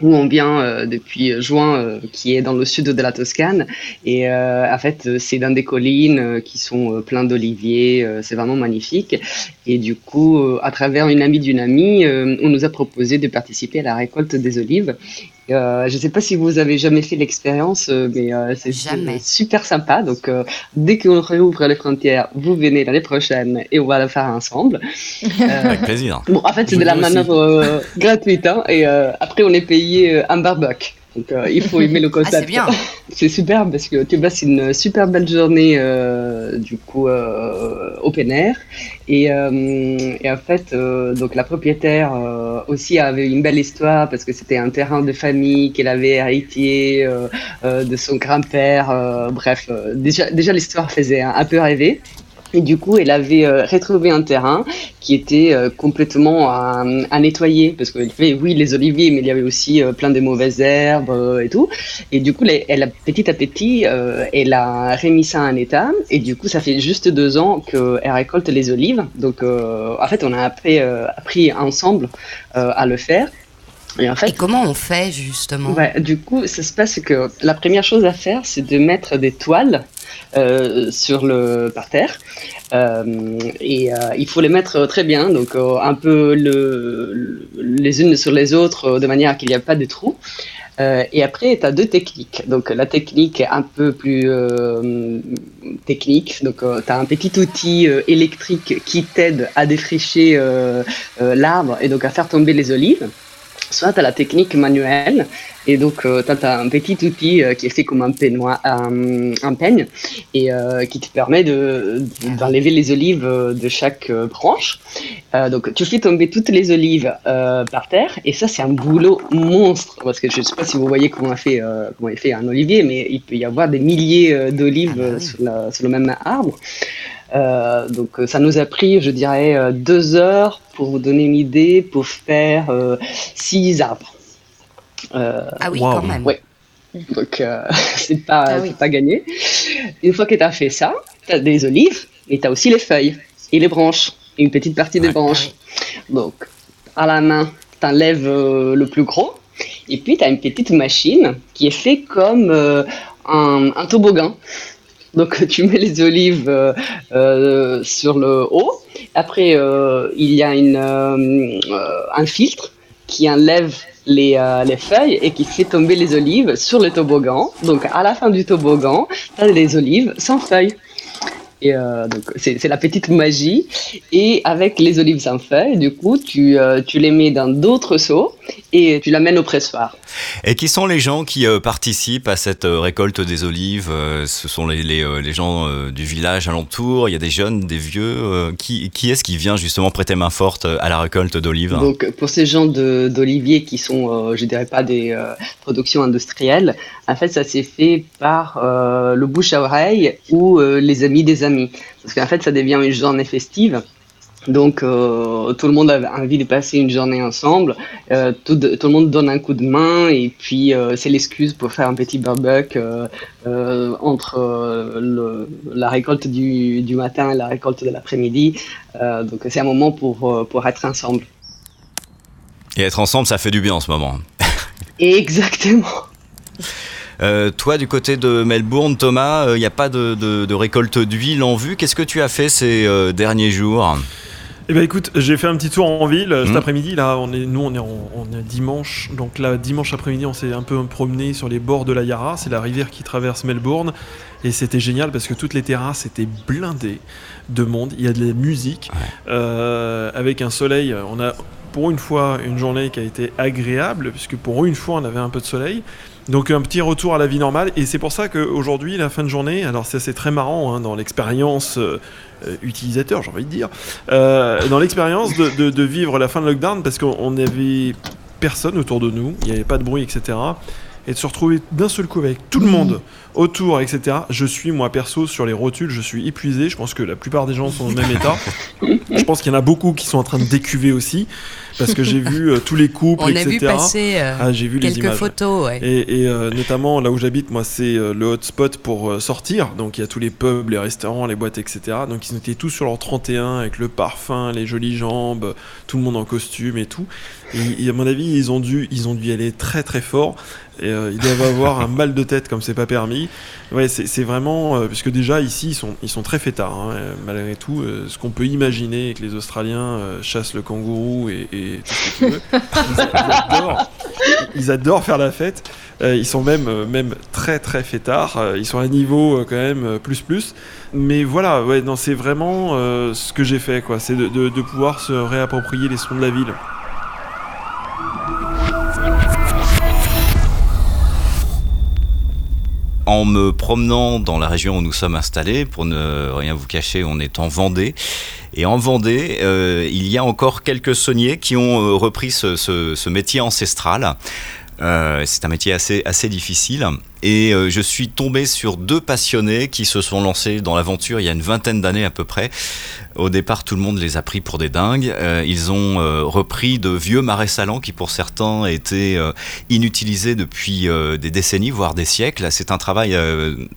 Euh, où on vient euh, depuis juin, euh, qui est dans le sud de la Toscane. Et euh, en fait, c'est dans des collines qui sont pleines d'oliviers. c'est vraiment magnifique. Et du coup, à travers une amie d'une amie, on nous a proposé de participer à la récolte des olives. Je ne sais pas si vous avez jamais fait l'expérience, mais c'est super sympa. Donc, dès qu'on réouvre les frontières, vous venez l'année prochaine et on va la faire ensemble. Avec plaisir. Bon, en fait, c'est de la manœuvre gratuite. Hein, et après, on est payé euh, un barbecue. Donc euh, il faut aimer le concept. Ah, c'est bien. c'est super parce que tu passes une super belle journée euh, du coup au plein air et, et en fait donc la propriétaire aussi avait une belle histoire parce que c'était un terrain de famille qu'elle avait hérité de son grand-père. bref, déjà déjà l'histoire faisait un peu rêver. Et du coup, elle avait euh, retrouvé un terrain qui était euh, complètement à, à, nettoyer, parce qu'elle fait, oui, les oliviers, mais il y avait aussi euh, plein de mauvaises herbes et tout. Et du coup, elle, a petit à petit, elle a remis ça en état. Et du coup, ça fait juste deux ans qu'elle récolte les olives. Donc, en fait, on a appris, appris ensemble à le faire. Et, en fait, comment on fait justement ouais, Du coup, ça se passe que la première chose à faire, c'est de mettre des toiles euh, sur le parterre. Euh, et euh, il faut les mettre très bien, donc un peu le, les unes sur les autres, de manière qu'il n'y a pas de trous. et après, tu as deux techniques. Donc, la technique est un peu plus technique. Donc, tu as un petit outil électrique qui t'aide à défricher l'arbre et donc à faire tomber les olives soit tu as la technique manuelle, et donc euh, tu as un petit outil euh, qui est fait comme un, peignoir, un, peigne, et euh, qui te permet d'enlever de, les olives de chaque branche. donc tu fais tomber toutes les olives par terre, et ça c'est un boulot monstre, parce que je ne sais pas si vous voyez comment on fait, comment fait un olivier, mais il peut y avoir des milliers d'olives sur, sur, le même arbre. Euh, donc ça nous a pris, je dirais, euh, deux heures pour vous donner une idée, pour faire euh, six arbres. ah oui, quand même. Oui. Donc c'est pas, ah pas gagné. Une fois que tu as fait ça, tu as des olives et tu as aussi les feuilles et les branches, et une petite partie des branches. Donc à la main, tu enlèves le plus gros. Et puis, tu as une petite machine qui est faite comme un, un, toboggan. Donc tu mets les olives euh, euh, sur le haut. Après, euh, il y a un filtre qui enlève les, les, feuilles et qui fait tomber les olives sur le toboggan. Donc à la fin du toboggan, tu as les olives sans feuilles. Et euh, donc c'est la petite magie. Et avec les olives sans feuilles, du coup, tu, euh, tu les mets dans d'autres seaux et tu l'amènes au pressoir. Et qui sont les gens qui euh, participent à cette récolte des olives Ce sont les, les, les gens du village alentour. Il y a des jeunes, des vieux. qui qui est-ce qui vient justement prêter main forte à la récolte d'olives? Donc pour ces gens d'oliviers qui sont, je dirais pas des productions industrielles, en fait ça s'est fait par le bouche à oreille ou les amis des amis parce qu'en fait, ça devient une journée festive. Donc euh, tout le monde a envie de passer une journée ensemble, euh, tout, le monde donne un coup de main et puis euh, c'est l'excuse pour faire un petit barbecue entre la récolte du, du, matin et la récolte de l'après-midi. donc c'est un moment pour, pour être ensemble. Et être ensemble, ça fait du bien en ce moment. Exactement. Euh, toi, du côté de Melbourne, Thomas, il euh, n'y a pas de, récolte d'huile en vue. Qu'est-ce que tu as fait ces euh, derniers jours? Eh ben écoute, j'ai fait un petit tour en ville cet mmh. après-midi. Là, on est, nous, on est, on est dimanche. Donc là, dimanche après-midi, on s'est un peu promené sur les bords de la Yarra. C'est la rivière qui traverse Melbourne. Et c'était génial parce que toutes les terrasses étaient blindées de monde. Il y a de la musique. avec un soleil, on a pour une fois une journée qui a été agréable, puisque pour une fois, on avait un peu de soleil. Donc un petit retour à la vie normale et c'est pour ça qu'aujourd'hui la fin de journée, alors ça c'est très marrant hein, dans l'expérience euh, euh, utilisateur j'ai envie de dire, euh, dans l'expérience de, vivre la fin de lockdown parce qu'on n'avait personne autour de nous, il n'y avait pas de bruit etc. Et de se retrouver d'un seul coup avec tout le monde autour etc. Je suis moi perso sur les rotules, je suis épuisé, je pense que la plupart des gens sont dans le même état. Je pense qu'il y en a beaucoup qui sont en train de décuver aussi, parce que j'ai vu euh, tous les couples, On etc. a vu passer euh, Ah, j'ai vu les quelques images. photos. ouais. Et, et, euh, notamment là où j'habite, moi, c'est euh, le hotspot pour sortir. Donc il y a tous les pubs, les restaurants, les boîtes, etc. Donc ils étaient tous sur leur 31 avec le parfum, les jolies jambes, tout le monde en costume et tout. Et, et à mon avis, ils ont dû, ils ont dû y aller très très fort. Et ils doivent avoir un mal de tête comme c'est pas permis. Ouais, c'est vraiment puisque déjà ici ils sont ils sont très fêtards hein, malgré tout. ce qu'on peut imaginer que les Australiens euh, chassent le kangourou et, et tout ce que tu veux. Ils, adorent, faire la fête. Euh, ils sont même euh, même très très fêtards. Ils sont à un niveau quand même plus plus. Mais voilà, ouais, c'est vraiment ce que j'ai fait. C'est de pouvoir se réapproprier les sons de la ville. En me promenant dans la région où nous sommes installés, pour ne rien vous cacher, on est en Vendée. Et en Vendée, euh, il y a encore quelques sauniers qui ont euh, repris ce, métier ancestral. Euh, c'est un métier assez, difficile. Et je suis tombé sur deux passionnés qui se sont lancés dans l'aventure il y a une vingtaine d'années à peu près. Au départ, tout le monde les a pris pour des dingues. Euh, ils ont euh, repris de vieux marais salants qui, pour certains, étaient euh, inutilisés depuis des décennies, voire des siècles. C'est un travail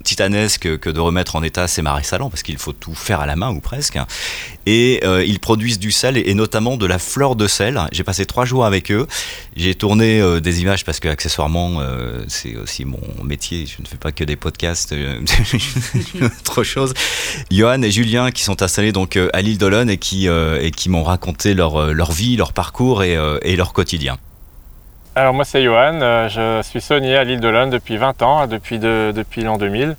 titanesque que de remettre en état ces marais salants, parce qu'il faut tout faire à la main ou presque. Et ils produisent du sel et, notamment de la fleur de sel. J'ai passé trois jours avec eux. J'ai tourné des images parce que accessoirement, c'est aussi mon métier. Je ne fais pas que des podcasts, autre chose. Johan et Julien qui sont installés donc à l'île d'Olonne et qui, euh, et qui m'ont raconté leur, euh, vie, leur parcours et, euh, et leur quotidien. Alors moi c'est Johan, je suis saunier à l'île de l'Olonne depuis 20 ans, depuis, de- depuis l'an 2000.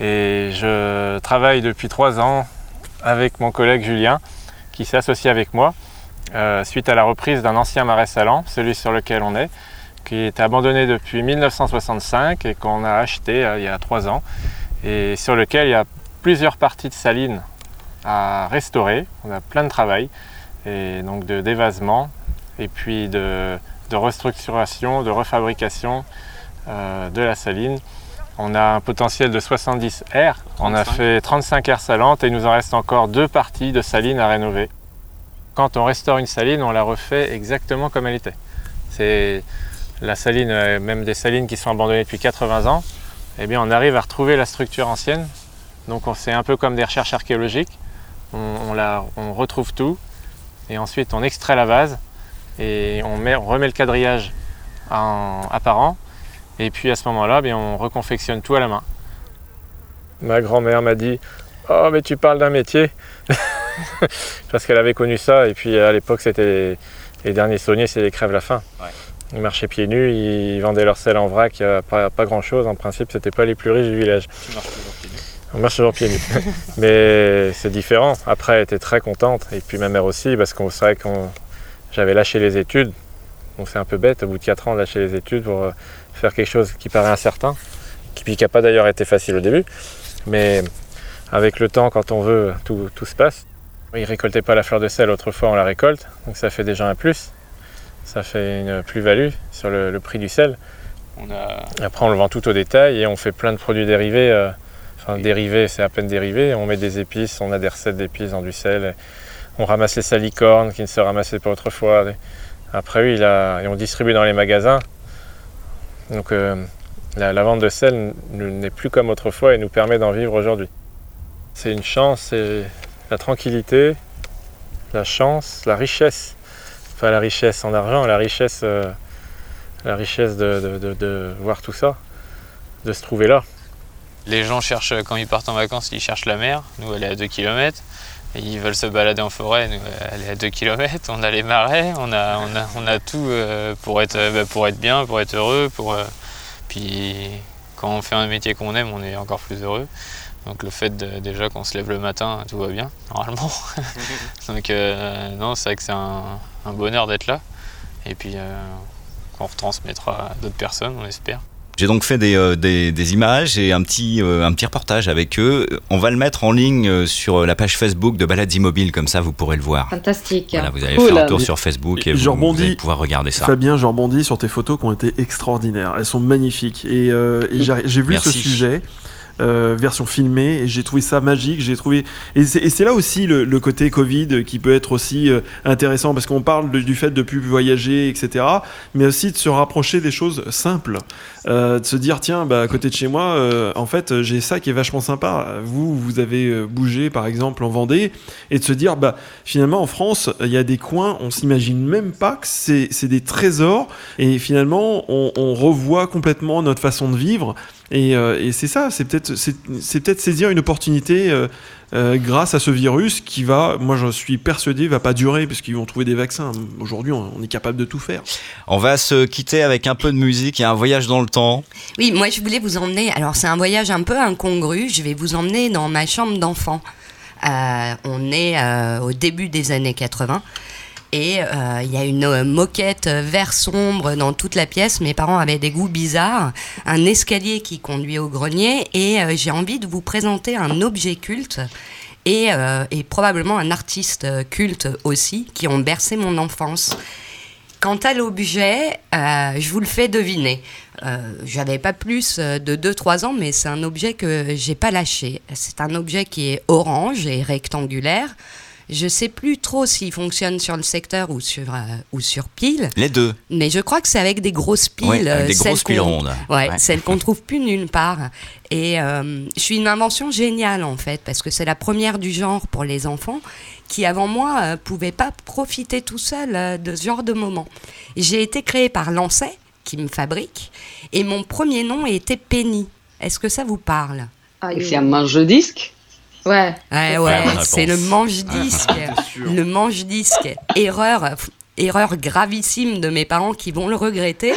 Et je travaille depuis 3 ans avec mon collègue Julien qui s'est associé avec moi suite à la reprise d'un ancien marais salant, celui sur lequel on est, qui était abandonné depuis 1965 et qu'on a acheté il y a 3 ans et sur lequel il y a plusieurs parties de salines à restaurer. On a plein de travail et donc de dévasement et puis de, de restructuration, de refabrication euh, de la saline. On a un potentiel de 70 R. On a 35. fait 35 R salantes et il nous en reste encore deux parties de saline à rénover. Quand on restaure une saline, on la refait exactement comme elle était. C'est la saline, euh, même des salines qui sont abandonnées depuis 80 ans, eh bien on arrive à retrouver la structure ancienne. Donc on- c'est un peu comme des recherches archéologiques. On, on la- on retrouve tout et ensuite on extrait la vase et on, met- on remet le quadrillage en apparent. Et puis à ce moment-là, bien, on reconfectionne tout à la main. Ma grand-mère m'a dit Oh, mais tu parles d'un métier Parce qu'elle avait connu ça, et puis à l'époque, c'était les, les derniers sauniers, c'est les crèves la faim. Ils marchaient pieds nus, ils vendaient leur sel en vrac, il y a pas, pas grand-chose. En principe, c'était pas les plus riches du village. On marche toujours pieds nus. Mais c'est différent. Après, elle était très contente. Et puis ma mère aussi, parce qu'on c'est vrai que j'avais lâché les études. Donc c'est un peu bête, au bout de 4 ans, de lâcher les études pour euh, faire quelque chose qui paraît incertain, qui n'a pas d'ailleurs été facile au début. Mais avec le temps, quand on veut, tout, tout se passe. Ils ne récoltaient pas la fleur de sel, autrefois on la récolte. Donc ça fait déjà un plus. Ça fait une plus-value sur le, le prix du sel. Après, on le vend tout au détail et on fait plein de produits dérivés. euh, Enfin, dérivés, c'est à peine dérivé. On met des épices, on a des recettes d'épices dans du sel. On ramasse les salicornes qui ne se ramassaient pas autrefois. Après, oui, et on distribue dans les magasins. Donc, euh, la, la vente de sel n'est plus comme autrefois et nous permet d'en vivre aujourd'hui. C'est une chance, c'est la tranquillité, la chance, la richesse. Pas la richesse en argent, la richesse, euh, la richesse de, de- de- de voir tout ça, de se trouver là. Les gens cherchent, quand ils partent en vacances, ils cherchent la mer. Nous, elle est à 2 km. Et ils veulent se balader en forêt. Nous, elle est à 2 km. On a les marais, on a, on a, on a tout euh, pour, être, euh, bah, pour être bien, pour être heureux. Pour, euh, puis quand on fait un métier qu'on aime, on est encore plus heureux. Donc le fait de- déjà qu'on se lève le matin, tout va bien, normalement. Donc euh, non, c'est vrai que c'est un, un bonheur d'être là. Et puis euh, qu'on retransmettra à d'autres personnes, on espère. J'ai donc fait des, euh, des, des images et un petit, euh, un petit reportage avec eux. On va le mettre en ligne euh, sur la page Facebook de Balades Immobiles, comme ça vous pourrez le voir. Fantastique. Voilà, vous allez Cool. faire un tour sur Facebook et vous, vous allez pouvoir regarder ça. Fabien, je rebondis sur tes photos qui ont été extraordinaires. Elles sont magnifiques. Et, euh, et j'ai j'ai vu Merci. ce sujet. Euh, version filmée et j'ai trouvé ça magique j'ai trouvé et c'est là aussi le, côté Covid qui peut être aussi euh, intéressant parce qu'on parle du fait de plus voyager etc mais aussi de se rapprocher des choses simples. Euh, de se dire tiens bah, à côté de chez moi en fait j'ai ça qui est vachement sympa. Vous vous avez bougé par exemple en Vendée et de se dire bah finalement en France il y a des coins on s'imagine même pas que c'est des trésors et finalement on revoit complètement notre façon de vivre et, euh, et c'est ça, c'est peut-être c'est peut-être saisir une opportunité euh, euh, grâce à ce virus qui va, moi je suis persuadé, va pas durer parce qu'ils vont trouver des vaccins. Aujourd'hui, on, on, est capable de tout faire. On va se quitter avec un peu de musique et un voyage dans le temps. Oui, moi je voulais vous emmener. Alors c'est un voyage un peu incongru. Je vais vous emmener dans ma chambre d'enfant. Euh, on est euh, au début des années 80 et euh, il y a une euh, moquette vert sombre dans toute la pièce. Mes parents avaient des goûts bizarres, un escalier qui conduit au grenier et euh, j'ai envie de vous présenter un objet culte. Et, probablement un artiste culte aussi, qui ont bercé mon enfance. Quant à l'objet, je vous le fais deviner. Euh, J'avais pas plus de 2-3 ans, mais c'est un objet que j'ai pas lâché. C'est un objet qui est orange et rectangulaire. Je sais plus trop s'il fonctionne sur le secteur ou sur, euh, ou sur pile. Les deux. Mais je crois que c'est avec des grosses piles. Avec des grosses piles rondes. Ouais, ouais. celles qu'on trouve plus nulle part. Et euh, je suis une invention géniale en fait, parce que c'est la première du genre pour les enfants qui avant moi euh, pouvaient pas profiter tout seul euh, de ce genre de moment. J'ai été créée par Lancet, qui me fabrique, et mon premier nom était Penny. Est-ce que ça vous parle? Ah, C'est un manche-disque Ouais. Ouais, ouais, c'est le manche-disque. le manche-disque. Erreur, erreur gravissime de mes parents qui vont le regretter.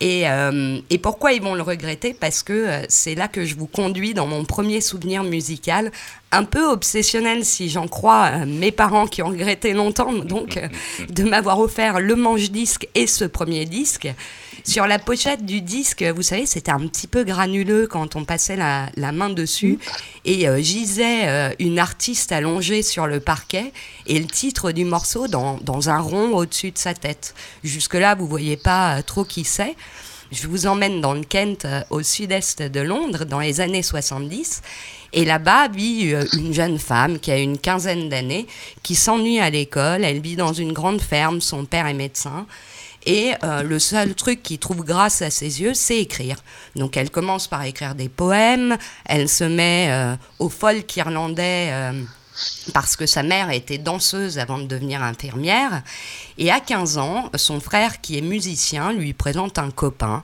Et, euh, et, pourquoi ils vont le regretter? Parce que euh, c'est là que je vous conduis dans mon premier souvenir musical, un peu obsessionnel si j'en crois euh, mes parents qui ont regretté longtemps, donc de m'avoir offert le manche-disque et ce premier disque. Sur la pochette du disque, vous savez, c'était un petit peu granuleux quand on passait la, la main dessus. Et euh, gisait euh, une artiste allongée sur le parquet et le titre du morceau dans, dans un rond au-dessus de sa tête. Jusque-là, vous voyez pas euh, trop qui c'est. Je vous emmène dans le Kent, au sud-est de Londres, dans les années 70. Et là-bas vit une jeune femme qui a une quinzaine d'années, qui s'ennuie à l'école. Elle vit dans une grande ferme, son père est médecin. Et euh, le seul truc qui trouve grâce à ses yeux, c'est écrire. Donc elle commence par écrire des poèmes, elle se met euh, au folk irlandais euh, parce que sa mère était danseuse avant de devenir infirmière. Et à 15 ans, son frère, qui est musicien, lui présente un copain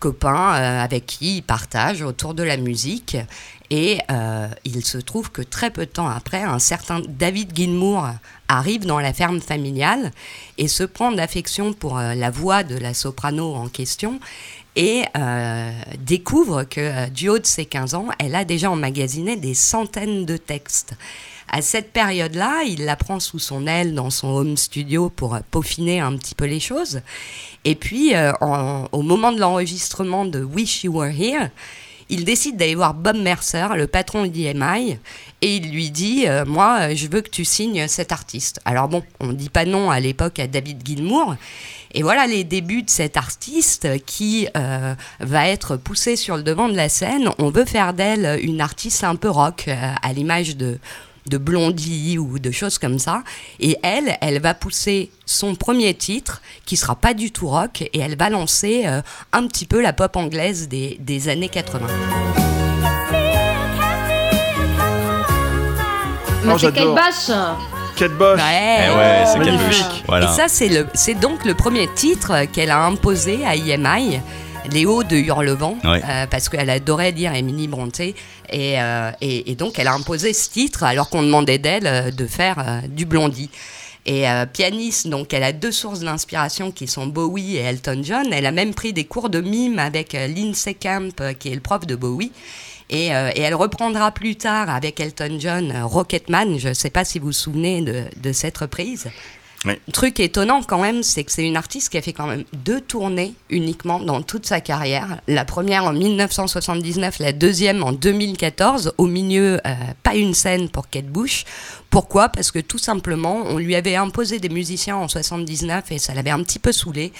copain avec qui il partage autour de la musique. Et euh, il se trouve que très peu de temps après, un certain David Gilmour arrive dans la ferme familiale et se prend d'affection pour euh, la voix de la soprano en question et euh, découvre que du haut de ses 15 ans, elle a déjà emmagasiné des centaines de textes. À cette période-là, il la prend sous son aile dans son home studio pour peaufiner un petit peu les choses. Et puis, au moment de l'enregistrement de Wish You Were Here, il décide d'aller voir Bob Mercer, le patron d'EMI, et il lui dit euh, Moi, je veux que tu signes cet artiste. Alors, bon, on ne dit pas non à l'époque à David Gilmour. Et voilà les débuts de cet artiste qui euh, va être poussé sur le devant de la scène. On veut faire d'elle une artiste un peu rock, euh, à l'image de de Blondie ou de choses comme ça. Et elle, elle va pousser son premier titre, qui sera pas du tout rock, et elle va lancer euh, un petit peu la pop anglaise des, des années 80. Mais c'est Kate Bush Kate Bush Ouais, Eh ouais, c'est Kate Magnifique. Bush. Voilà. Et ça, c'est le- c'est donc le premier titre qu'elle a imposé à EMI. Léo de Hurlevent, euh, parce qu'elle adorait lire Émilie Brontë, et, euh, et, et donc elle a imposé ce titre alors qu'on demandait d'elle euh, de faire du blondie. Et pianiste, donc elle a deux sources d'inspiration qui sont Bowie et Elton John. Elle a même pris des cours de mime avec Lindsay Camp, qui est le prof de Bowie. Et, euh, et elle reprendra plus tard avec Elton John euh, Rocketman. Je ne sais pas si vous vous souvenez de, de cette reprise. Oui. Truc étonnant quand même, c'est que c'est une artiste qui a fait quand même deux tournées uniquement dans toute sa carrière. La première en 1979, la deuxième en 2014. Au milieu, euh, pas une scène pour Kate Bush. Pourquoi? Parce que tout simplement, on lui avait imposé des musiciens en 79 et ça l'avait un petit peu saoulée.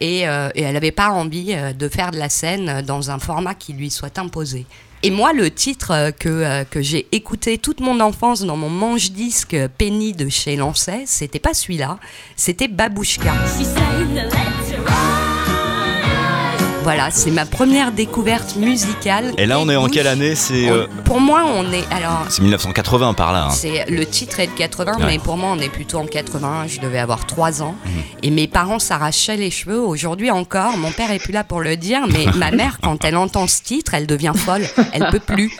et, euh, et elle n'avait pas envie euh, de faire de la scène dans un format qui lui soit imposé. Et moi, le titre euh, que, euh, que j'ai écouté toute mon enfance dans mon manche-disque Penny de chez Lancet, c'était pas celui-là, c'était Babouchka. Voilà, c'est ma première découverte musicale. Et là, on est en quelle année C'est euh, Pour moi, on est. Alors. c'est 1980 par là. hein. C'est le titre est de 80, Ouais. mais pour moi on est plutôt en 80. Je devais avoir 3 ans Mhm. et mes parents s'arrachaient les cheveux. Aujourd'hui encore, mon père est plus là pour le dire, mais ma mère quand elle entend ce titre, elle devient folle. Elle peut plus.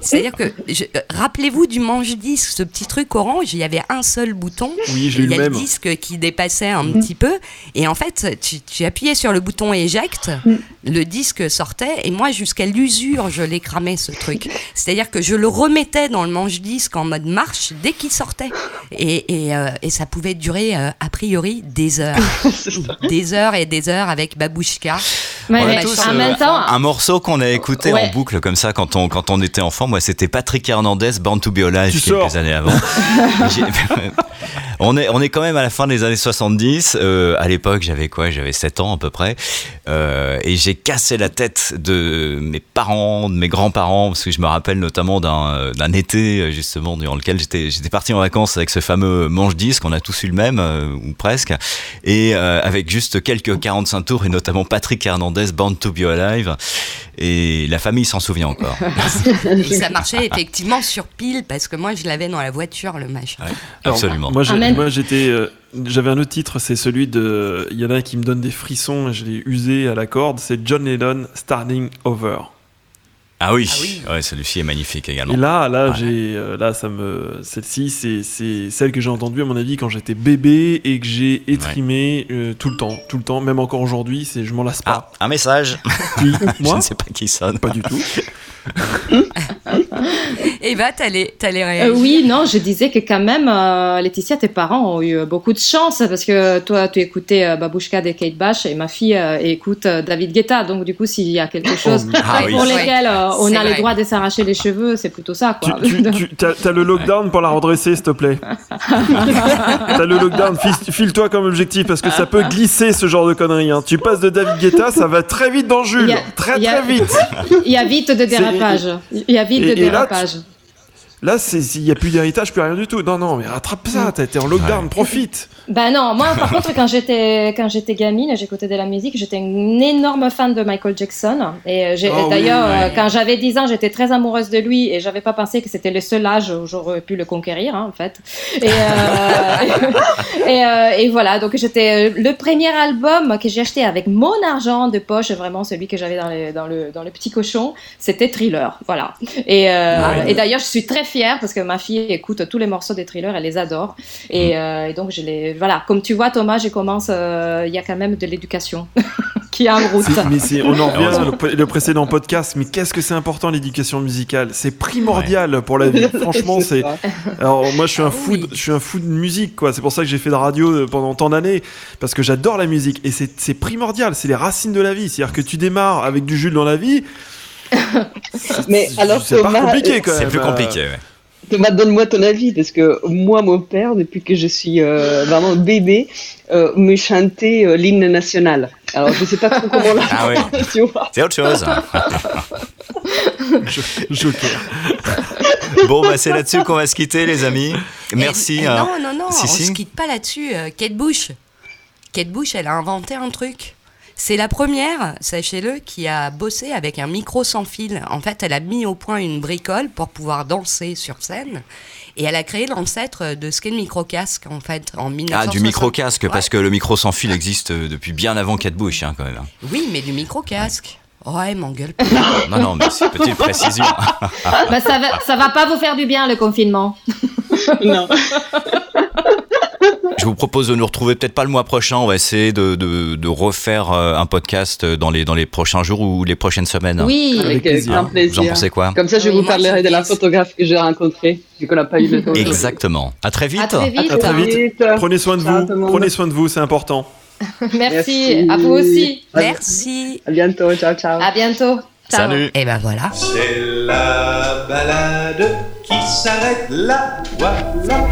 C'est-à-dire que je- euh, rappelez-vous du manche-disque, ce petit truc orange, il y avait un seul bouton. Oui, j'ai eu il y le a même. le disque qui dépassait un petit peu et en fait tu, tu appuyais sur le bouton éjecte, le disque sortait et moi jusqu'à l'usure je l'ai cramé ce truc. C'est-à-dire que je le remettais dans le manche-disque en mode marche dès qu'il sortait et, et, euh, et ça pouvait durer euh, a priori des heures, des heures et des heures avec Babouchka. Ouais, tous, en euh, même temps, un morceau qu'on a écouté Ouais. en boucle comme ça quand on, quand on était enfant. Moi, c'était Patrick Hernandez, Born to Be Alive, Tu quelques sors. années avant. On, est, on est quand même à la fin des années 70. Euh, à l'époque, j'avais quoi? J'avais 7 ans à peu près. Euh, et j'ai cassé la tête de mes parents, de mes grands-parents, parce que je me rappelle notamment d'un euh, d'un été, euh, justement, durant lequel j'étais j'étais parti en vacances avec ce fameux manche-disque. On a tous eu le même, euh, ou presque. Et euh, avec juste quelques 45 tours, et notamment Patrick Hernandez, Born to Be Alive. Et la famille s'en souvient encore. Et ça marchait effectivement sur pile parce que moi je l'avais dans la voiture le machin. Absolument. Moi, j'étais, j'avais un autre titre, c'est celui de. Il y en a un qui me donne des frissons et je l'ai usé à la corde. C'est John Lennon, Starting Over. Ah oui, Ah oui. Ouais, celui-ci est magnifique également. Et là, là, Ouais. j'ai, euh, là, ça me, celle-ci, c'est, c'est celle que j'ai entendue à mon avis quand j'étais bébé et que j'ai étrimé euh, tout le temps, tout le temps, même encore aujourd'hui. C'est, je m'en lasse Ah, pas. un message. Qui? Je Moi ne sais pas qui sonne. Pas du tout. Eva, t'allais, t'allais Euh, réagir oui, non, je disais que quand même, euh, Laetitia, tes parents ont eu beaucoup de chance parce que toi, tu écoutais euh, Babouchka de Kate Bush et ma fille euh, écoute euh, David Guetta. Donc, du coup, s'il y a quelque chose Ah oui. pour Ouais, lesquels euh, on a le vrai. droit de s'arracher les cheveux, c'est plutôt ça, Tu, quoi. tu, tu- t'as, t'as le lockdown pour la redresser, s'il te plaît. t'as le lockdown, file- file-toi comme objectif parce que ça peut glisser ce genre de conneries. hein. Tu passes de David Guetta, ça va très vite dans Jules, a- très a- très vite. Il y a vite de dérapage. Il y a vite de dérapage. Là, il n'y a plus d'héritage, plus rien du tout. Non, non, mais rattrape ça, t'as été en lockdown, profite. Ben non, moi par contre quand j'étais quand j'étais gamine j'écoutais de la musique, j'étais une énorme fan de Michael Jackson et euh, Oh oui, d'ailleurs ouais. euh, quand j'avais 10 ans, j'étais très amoureuse de lui et j'avais pas pensé que c'était le seul âge où j'aurais pu le conquérir hein, en fait. Et, euh, et, euh, et voilà, donc j'étais le premier album que j'ai acheté avec mon argent de poche, vraiment celui que j'avais dans, le dans le petit cochon, c'était Thriller, voilà. Et, euh, Ouais. et d'ailleurs, je suis très fière parce que ma fille écoute tous les morceaux des Thriller, elle les adore. Et, euh, et donc, je les. Voilà, comme tu vois, Thomas, je commence. euh, Il y a quand même de l'éducation qui est en route. Mais c'est- on en revient Heureusement. le, le précédent podcast, mais qu'est-ce que c'est important l'éducation musicale? C'est primordial pour la vie. Franchement, c'est. Alors moi, je suis un Ah fou, oui. de, je suis un fou de musique, quoi. C'est pour ça que j'ai fait de la radio euh, pendant tant d'années, parce que j'adore la musique et c'est c'est primordial. C'est les racines de la vie. C'est-à-dire que tu démarres avec du Jules dans la vie. Mais alors, c'est Thomas, compliqué quand même. C'est plus euh, compliqué, ouais. Thomas, donne-moi ton avis, parce que moi, mon père, depuis que je suis euh, vraiment bébé, euh, me chantait euh, l'hymne national. Alors, je sais pas trop comment la Ah oui. tu vois. C'est autre chose. Joker. bon, bah, c'est là-dessus qu'on va se quitter, les amis. Merci. Hein. non, non, non, Si, on si. se quitte pas là-dessus. euh, Kate Bush. Kate Bush, elle a inventé un truc. C'est la première, sachez-le, qui a bossé avec un micro sans fil. En fait, elle a mis au point une bricole pour pouvoir danser sur scène. Et elle a créé l'ancêtre de ce qu'est le micro-casque, en fait, en 1960. Ah, du micro-casque, parce que le micro sans fil existe euh, depuis bien avant Kate Bush, hein, quand même. Oui, mais du micro-casque. Ouais, m'engueule pas. Non, non, mais c'est une petite précision. Bah, ça, va, ça va pas vous faire du bien le confinement. Non. Je vous propose de nous retrouver peut-être pas le mois prochain. On va essayer de, de, de refaire euh, un podcast dans les, dans les prochains jours ou les prochaines semaines. Oui, Avec Avec, euh, plaisir. grand Vous en pensez quoi? Comme ça, je Oui, vous parlerai je de la photographe que j'ai rencontrée, vu qu'on n'a pas eu le temps. Exactement. À très vite. à très vite. À très vite. Vite. Prenez soin de vous. Prenez soin de vous, c'est important. Merci. Merci. à vous aussi. Merci. À bientôt. Ciao, ciao. À bientôt. Ciao. Salut. Et ben voilà. C'est la balade qui s'arrête là, voilà.